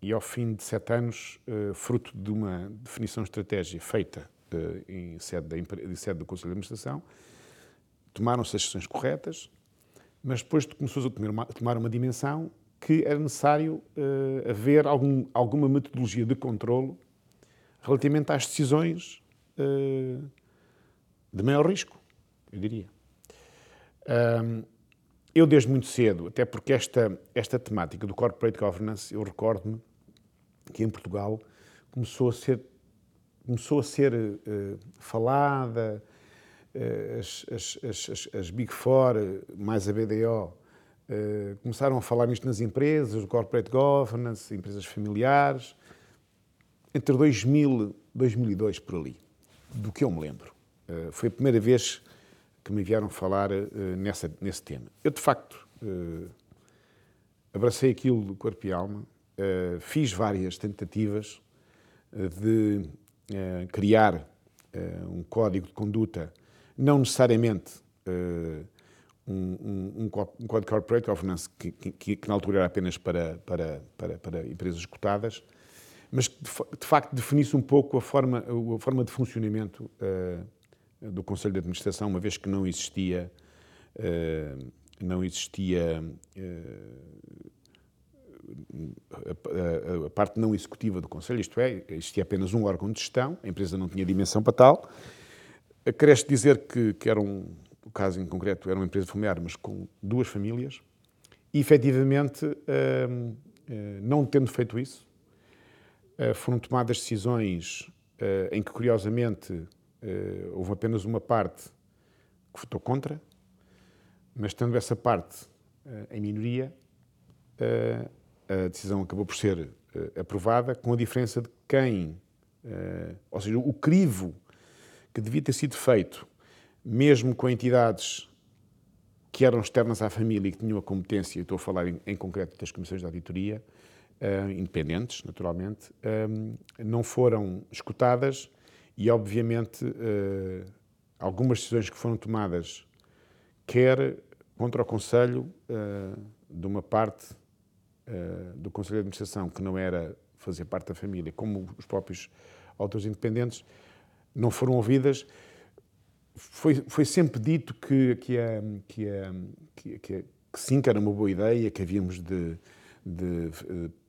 e ao fim de sete anos, uh, fruto de uma definição de estratégia feita uh, em, sede da, em sede do Conselho de Administração, tomaram-se as decisões corretas, mas depois começou a tomar uma, dimensão que era necessário uh, haver algum, alguma metodologia de controlo relativamente às decisões de maior risco, eu diria. Um, eu, desde muito cedo, até porque esta, esta temática do corporate governance, eu recordo-me que em Portugal começou a ser, começou a ser uh, falada, uh, as, as, as, as, Big Four, mais a BDO, uh, eh, começaram a falar nisto nas empresas, corporate governance, empresas familiares, entre 2000 e 2002, por ali, do que eu me lembro. foi a primeira vez que me vieram falar nessa, nesse tema. Eu, de facto, abracei aquilo do corpo e alma, uh, fiz várias tentativas uh, de uh, criar um código de conduta, não necessariamente um, um, um, código de corporate governance que, que, que, na altura era apenas para, para, para, para empresas escutadas, mas que de facto definisse um pouco a forma, a forma de funcionamento do Conselho de Administração, uma vez que não existia, não existia a, parte não executiva do Conselho, isto é, existia apenas um órgão de gestão, a empresa não tinha dimensão para tal. Cresce dizer que, que era um, o caso em concreto era uma empresa familiar, mas com duas famílias, e efetivamente, hum, hum, não tendo feito isso, hum, foram tomadas decisões em que, curiosamente, houve apenas uma parte que votou contra, mas tendo essa parte em minoria, a decisão acabou por ser uh, aprovada, com a diferença de quem, uh, ou seja, o crivo que devia ter sido feito, mesmo com entidades que eram externas à família e que tinham a competência, estou a falar em, em concreto das comissões de auditoria, uh, independentes, naturalmente, não foram escutadas e, obviamente, algumas decisões que foram tomadas, quer contra o Conselho, de uma parte uh, do Conselho de Administração, que não era fazer parte da família, como os próprios autores independentes, não foram ouvidas. Foi, foi sempre dito que, que, a, que, a, que, que sim, que era uma boa ideia, que havíamos de, de,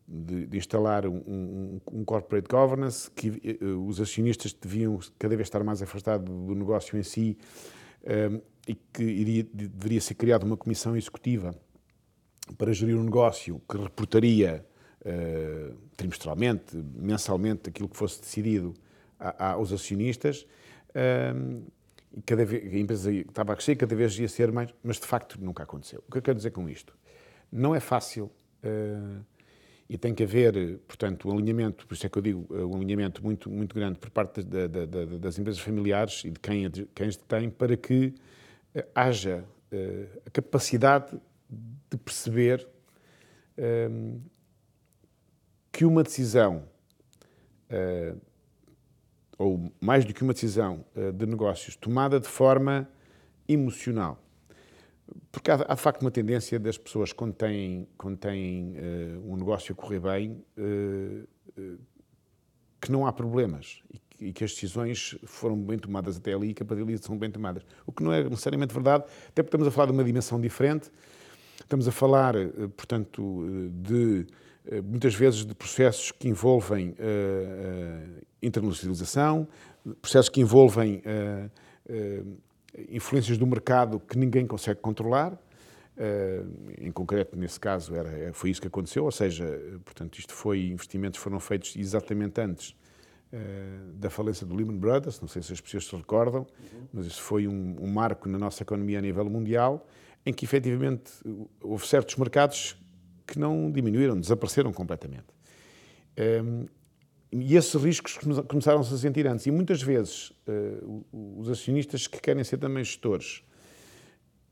de, de instalar um, um, um, corporate governance, que uh, os acionistas deviam cada vez estar mais afastados do negócio em si e que iria, deveria ser criada uma comissão executiva para gerir um negócio que reportaria uh, trimestralmente, mensalmente, aquilo que fosse decidido a, a, aos acionistas. Um, cada vez, a empresa estava a crescer, cada vez ia ser mais, mas de facto nunca aconteceu. O que eu quero dizer com isto? Não é fácil uh, e tem que haver, portanto, um alinhamento, por isso é que eu digo, um alinhamento muito, muito grande por parte da, da, da, das empresas familiares e de quem, quem as detém para que uh, haja uh, a capacidade de perceber um, que uma decisão ou mais do que uma decisão eh, de negócios, tomada de forma emocional. Porque há, há de facto uma tendência das pessoas, quando têm, quando têm uh, um negócio a correr bem, uh, uh, que não há problemas e que, e que, as decisões foram bem tomadas até ali e que a partir são bem tomadas. O que não é necessariamente verdade, até porque estamos a falar de uma dimensão diferente, estamos a falar, portanto, de eh, muitas vezes de processos que envolvem uh, internacionalização, processos que envolvem influências do mercado que ninguém consegue controlar. em concreto, nesse caso, era, foi isso que aconteceu, ou seja, portanto, isto foi, investimentos foram feitos exatamente antes da falência do Lehman Brothers, não sei se as pessoas se recordam, mas isso foi um, um marco na nossa economia a nível mundial, em que efetivamente houve certos mercados que não diminuíram, desapareceram completamente. Um, e esses riscos começaram-se a sentir antes. E muitas vezes uh, os acionistas que querem ser também gestores,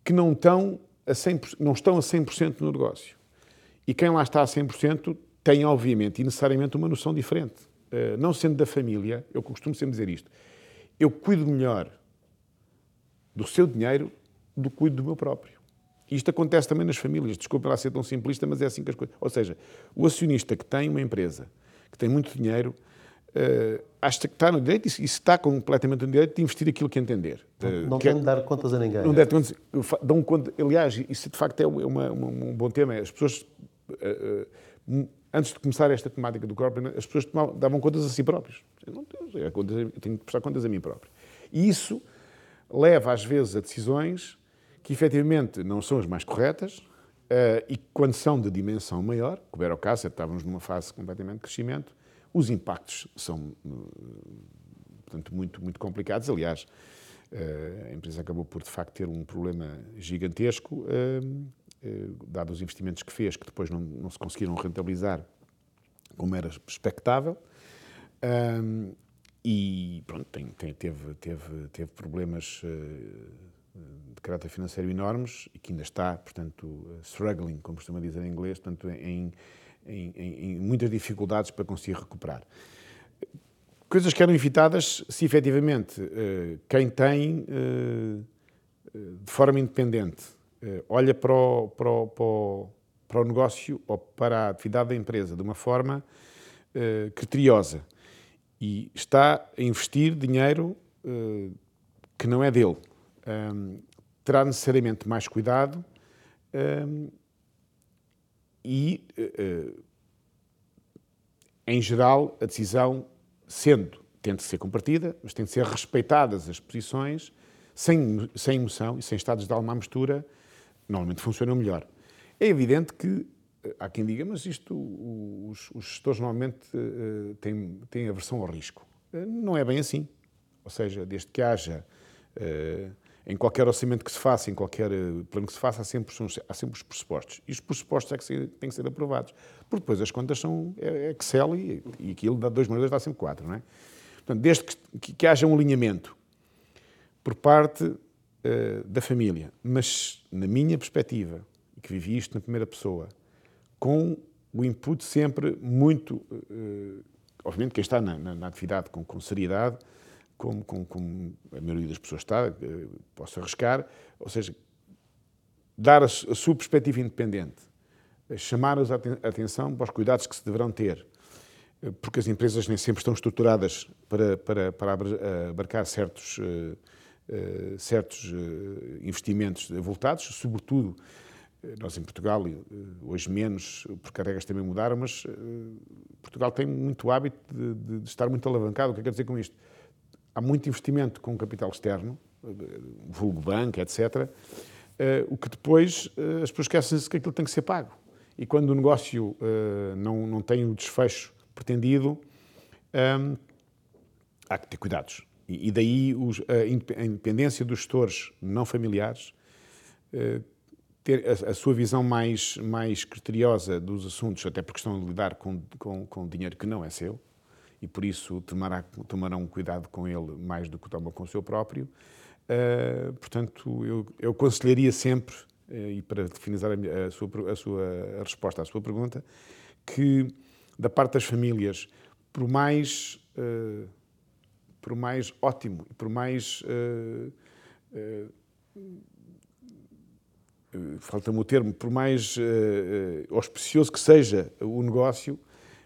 que não estão a 100%, não estão a 100% no negócio. E quem lá está a 100% tem, obviamente, e necessariamente uma noção diferente. Uh, não sendo da família, eu costumo sempre dizer isto, eu cuido melhor do seu dinheiro do que cuido do meu próprio. Isto acontece também nas famílias. Desculpa lá ser tão simplista, mas é assim que as coisas. Ou seja, o acionista que tem uma empresa, que tem muito dinheiro, uh, acha que está no direito e está completamente no direito de investir aquilo que entender. Não, uh, não tem de dar contas a ninguém. Não deve. Dão conta, aliás, isso de facto é uma, uma, um bom tema. As pessoas, uh, antes de começar esta temática do corporate, as pessoas tomavam, davam contas a si próprios. Eu, não tenho, eu tenho que prestar contas a mim próprio. E isso leva, às vezes, a decisões que efetivamente não são as mais corretas uh, e quando são de dimensão maior, como era o caso, estávamos numa fase completamente de crescimento, os impactos são, uh, portanto, muito, muito complicados. Aliás, uh, a empresa acabou por, de facto, ter um problema gigantesco, dados os investimentos que fez, que depois não, não se conseguiram rentabilizar como era expectável. E pronto, tem, tem, teve, teve, teve problemas de caráter financeiro enormes e que ainda está, portanto, struggling, como costuma dizer em inglês, portanto, em, em, em, muitas dificuldades para conseguir recuperar. Coisas que eram evitadas se efetivamente eh, quem tem, eh, de forma independente, eh, olha para o, para, o, para, o, para o negócio ou para a atividade da empresa de uma forma criteriosa e está a investir dinheiro que não é dele um, terá necessariamente mais cuidado um, e, uh, em geral, a decisão, sendo, tem de ser compartida, mas tem de ser respeitadas as posições, sem, sem emoção e sem estados de alma à mistura, normalmente funcionam melhor. É evidente que há quem diga, mas isto, os, os gestores normalmente uh, têm, têm aversão ao risco. Não é bem assim. Ou seja, desde que haja uh, em qualquer orçamento que se faça, em qualquer eh, plano que se faça, há sempre, há sempre os pressupostos. E os pressupostos é que têm que ser aprovados. Porque depois as contas são é, é Excel e, e aquilo dá 2 mais 2 dá sempre 4, não é? Portanto, desde que, que, que haja um alinhamento por parte uh, da família, mas na minha perspectiva, que vivi isto na primeira pessoa, com o input sempre muito, uh, obviamente quem está na, na, na atividade com, com seriedade, como, como, como a maioria das pessoas está, eh, posso arriscar, ou seja, dar a, a sua perspectiva independente, eh, chamar-os a atenção para os cuidados que se deverão ter, eh, porque as empresas nem sempre estão estruturadas para, para, para abarcar certos, certos investimentos voltados, sobretudo nós em Portugal, hoje menos, porque as regras também mudaram, mas Portugal tem muito hábito de, de, de estar muito alavancado. O que é que quer dizer com isto? Há muito investimento com capital externo, vulgo banco, etc., o que depois as pessoas esquecem-se que aquilo tem que ser pago. E quando o negócio não, não tem o desfecho pretendido, há que ter cuidados. E, daí a independência dos gestores não familiares, ter a, a, sua visão mais, mais criteriosa dos assuntos, até porque estão a lidar com, com, com dinheiro que não é seu, e por isso tomará, tomarão cuidado com ele mais do que tomam com o seu próprio. Uh, portanto, eu, eu aconselharia sempre, uh, e para finalizar a, a, sua, a sua a resposta à sua pergunta, que da parte das famílias, por mais, uh, por mais ótimo, por mais falta-me o termo, por mais auspicioso que seja o negócio,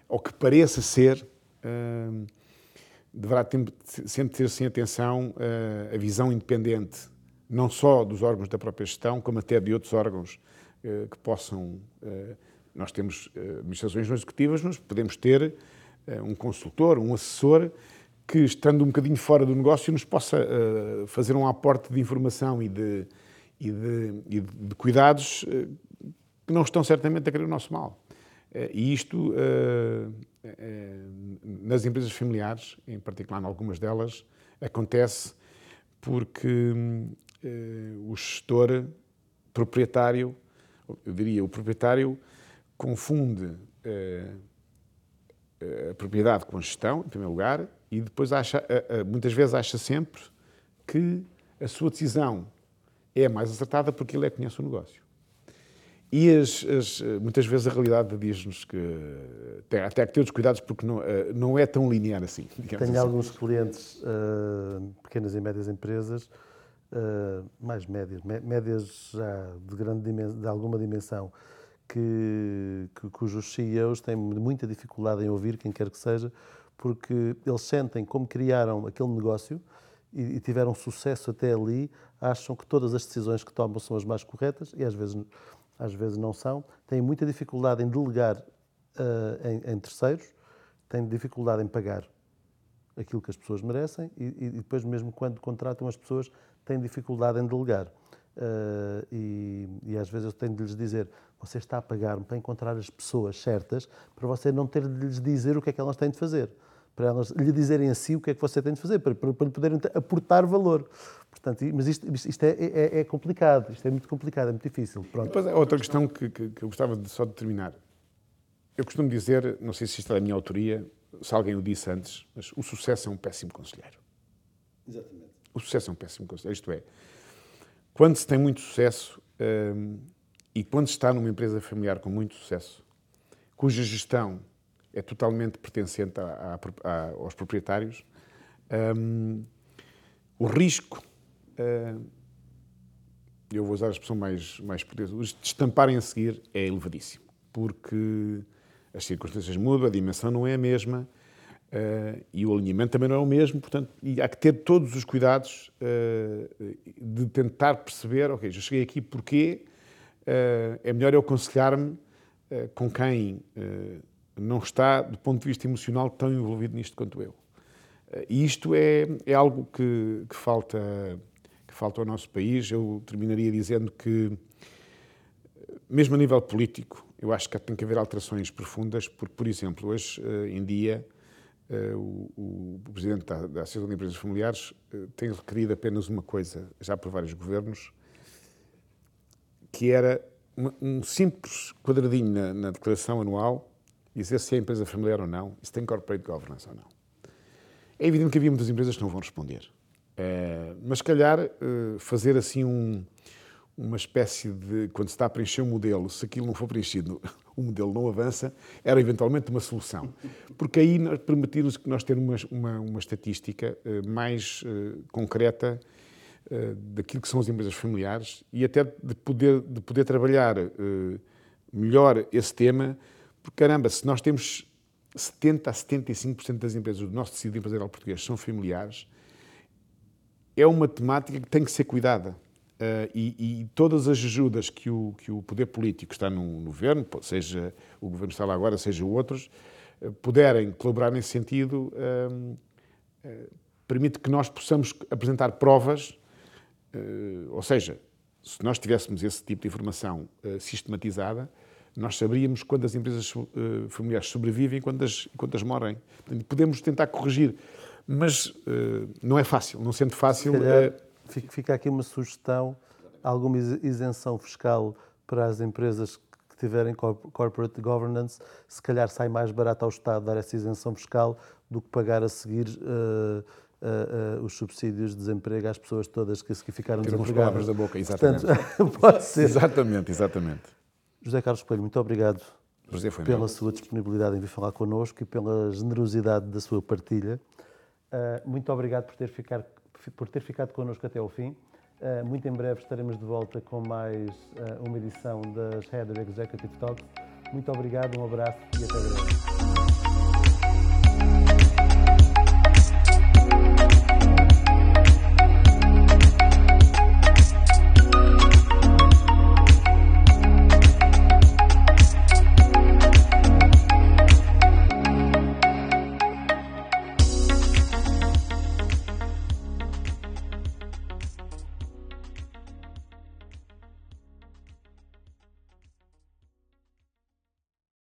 ou que pareça ser, uh, deverá sempre ter sem atenção uh, a visão independente, não só dos órgãos da própria gestão, como até de outros órgãos que possam. nós temos administrações não executivas, nós podemos ter um consultor, um assessor que, estando um bocadinho fora do negócio, nos possa fazer um aporte de informação e de e de, e de cuidados eh, que não estão certamente a querer o nosso mal. Eh, e isto, nas empresas familiares, em particular em algumas delas, acontece porque o gestor proprietário, eu diria, o proprietário confunde a propriedade com a gestão, em primeiro lugar, e depois acha, muitas vezes acha sempre que a sua decisão é mais acertada porque ele é que conhece o negócio. E as, as, muitas vezes a realidade diz-nos que tem, até que ter os cuidados porque não, eh, não é tão linear assim. (laughs) Tenho assim. alguns clientes, uh, pequenas e médias empresas, uh, mais médias, médias já de, grande dimensão, de alguma dimensão, que, que, cujos CEOs têm muita dificuldade em ouvir quem quer que seja, porque eles sentem como criaram aquele negócio e, e tiveram sucesso até ali, acham que todas as decisões que tomam são as mais corretas e às vezes, às vezes não são. Têm muita dificuldade em delegar uh, em, em, terceiros, têm dificuldade em pagar aquilo que as pessoas merecem e, e, depois, mesmo quando contratam as pessoas, têm dificuldade em delegar. Uh, e, e, às vezes eu tenho de lhes dizer: você está a pagar-me para encontrar as pessoas certas, para você não ter de lhes dizer o que é que elas têm de fazer para elas lhe dizerem a si o que é que você tem de fazer, para, para, para poderem aportar valor. Portanto, mas isto, isto é, é, é, complicado, isto é muito complicado, é muito difícil. Pronto. Depois, outra questão que, que, que, eu gostava de, só de terminar. Eu costumo dizer, não sei se isto é da minha autoria, se alguém o disse antes, mas o sucesso é um péssimo conselheiro. Exatamente. O sucesso é um péssimo conselheiro. Isto é, quando se tem muito sucesso hum, e quando se está numa empresa familiar com muito sucesso, cuja gestão é totalmente pertencente a, a, a, aos proprietários. Um, o risco, uh, eu vou usar a expressão mais, mais poderosa, os de estamparem a seguir é elevadíssimo, porque as circunstâncias mudam, a dimensão não é a mesma uh, e o alinhamento também não é o mesmo, portanto, há que ter todos os cuidados uh, de tentar perceber, ok, já cheguei aqui porquê, é melhor eu aconselhar-me com quem não está, do ponto de vista emocional, tão envolvido nisto quanto eu. Eh, e isto é, é algo que, que, falta, que falta ao nosso país. Eu terminaria dizendo que, mesmo a nível político, eu acho que tem que haver alterações profundas, porque, por exemplo, hoje eh, em dia, eh, o, o Presidente da, da Associação de Empresas Familiares tem requerido apenas uma coisa, já por vários governos, que era um simples quadradinho na, na declaração anual dizer se é empresa familiar ou não, se tem corporate governance ou não. É evidente que havia muitas empresas que não vão responder. Uh, mas, se calhar, uh, fazer assim um, uma espécie de. Quando se está a preencher um modelo, se aquilo não for preenchido, (laughs) o modelo não avança, era eventualmente uma solução. Porque aí permitir-nos que nós termos uma, uma, uma estatística uh, mais concreta daquilo que são as empresas familiares e até de poder, de poder trabalhar melhor esse tema porque, caramba, se nós temos 70% a 75% das empresas do nosso tecido empresarial português são familiares, é uma temática que tem que ser cuidada. Uh, e, e, todas as ajudas que o, que o poder político está no, no governo, seja o governo que está lá agora, seja outros, uh, puderem colaborar nesse sentido, uh, permite que nós possamos apresentar provas, ou seja, se nós tivéssemos esse tipo de informação sistematizada, nós saberíamos quantas empresas familiares sobrevivem e quantas, quantas morrem. Podemos tentar corrigir, mas não é fácil, não sendo fácil. Calhar Fica aqui uma sugestão, alguma isenção fiscal para as empresas que tiverem corporate governance, se calhar sai mais barato ao Estado dar essa isenção fiscal do que pagar a seguir uh, uh, uh, os subsídios de desemprego às pessoas todas que, que ficaram Tiramos desempregadas. palavras da boca, exatamente. Portanto, (laughs) pode ser. Exatamente, exatamente. José Carlos Coelho, muito obrigado pela meu. sua disponibilidade em vir falar connosco e pela generosidade da sua partilha. muito obrigado por ter ficado por ter ficado connosco até ao fim. Uh, muito em breve estaremos de volta com mais uh, uma edição das Header Executive Talks. Muito obrigado, um abraço e até breve.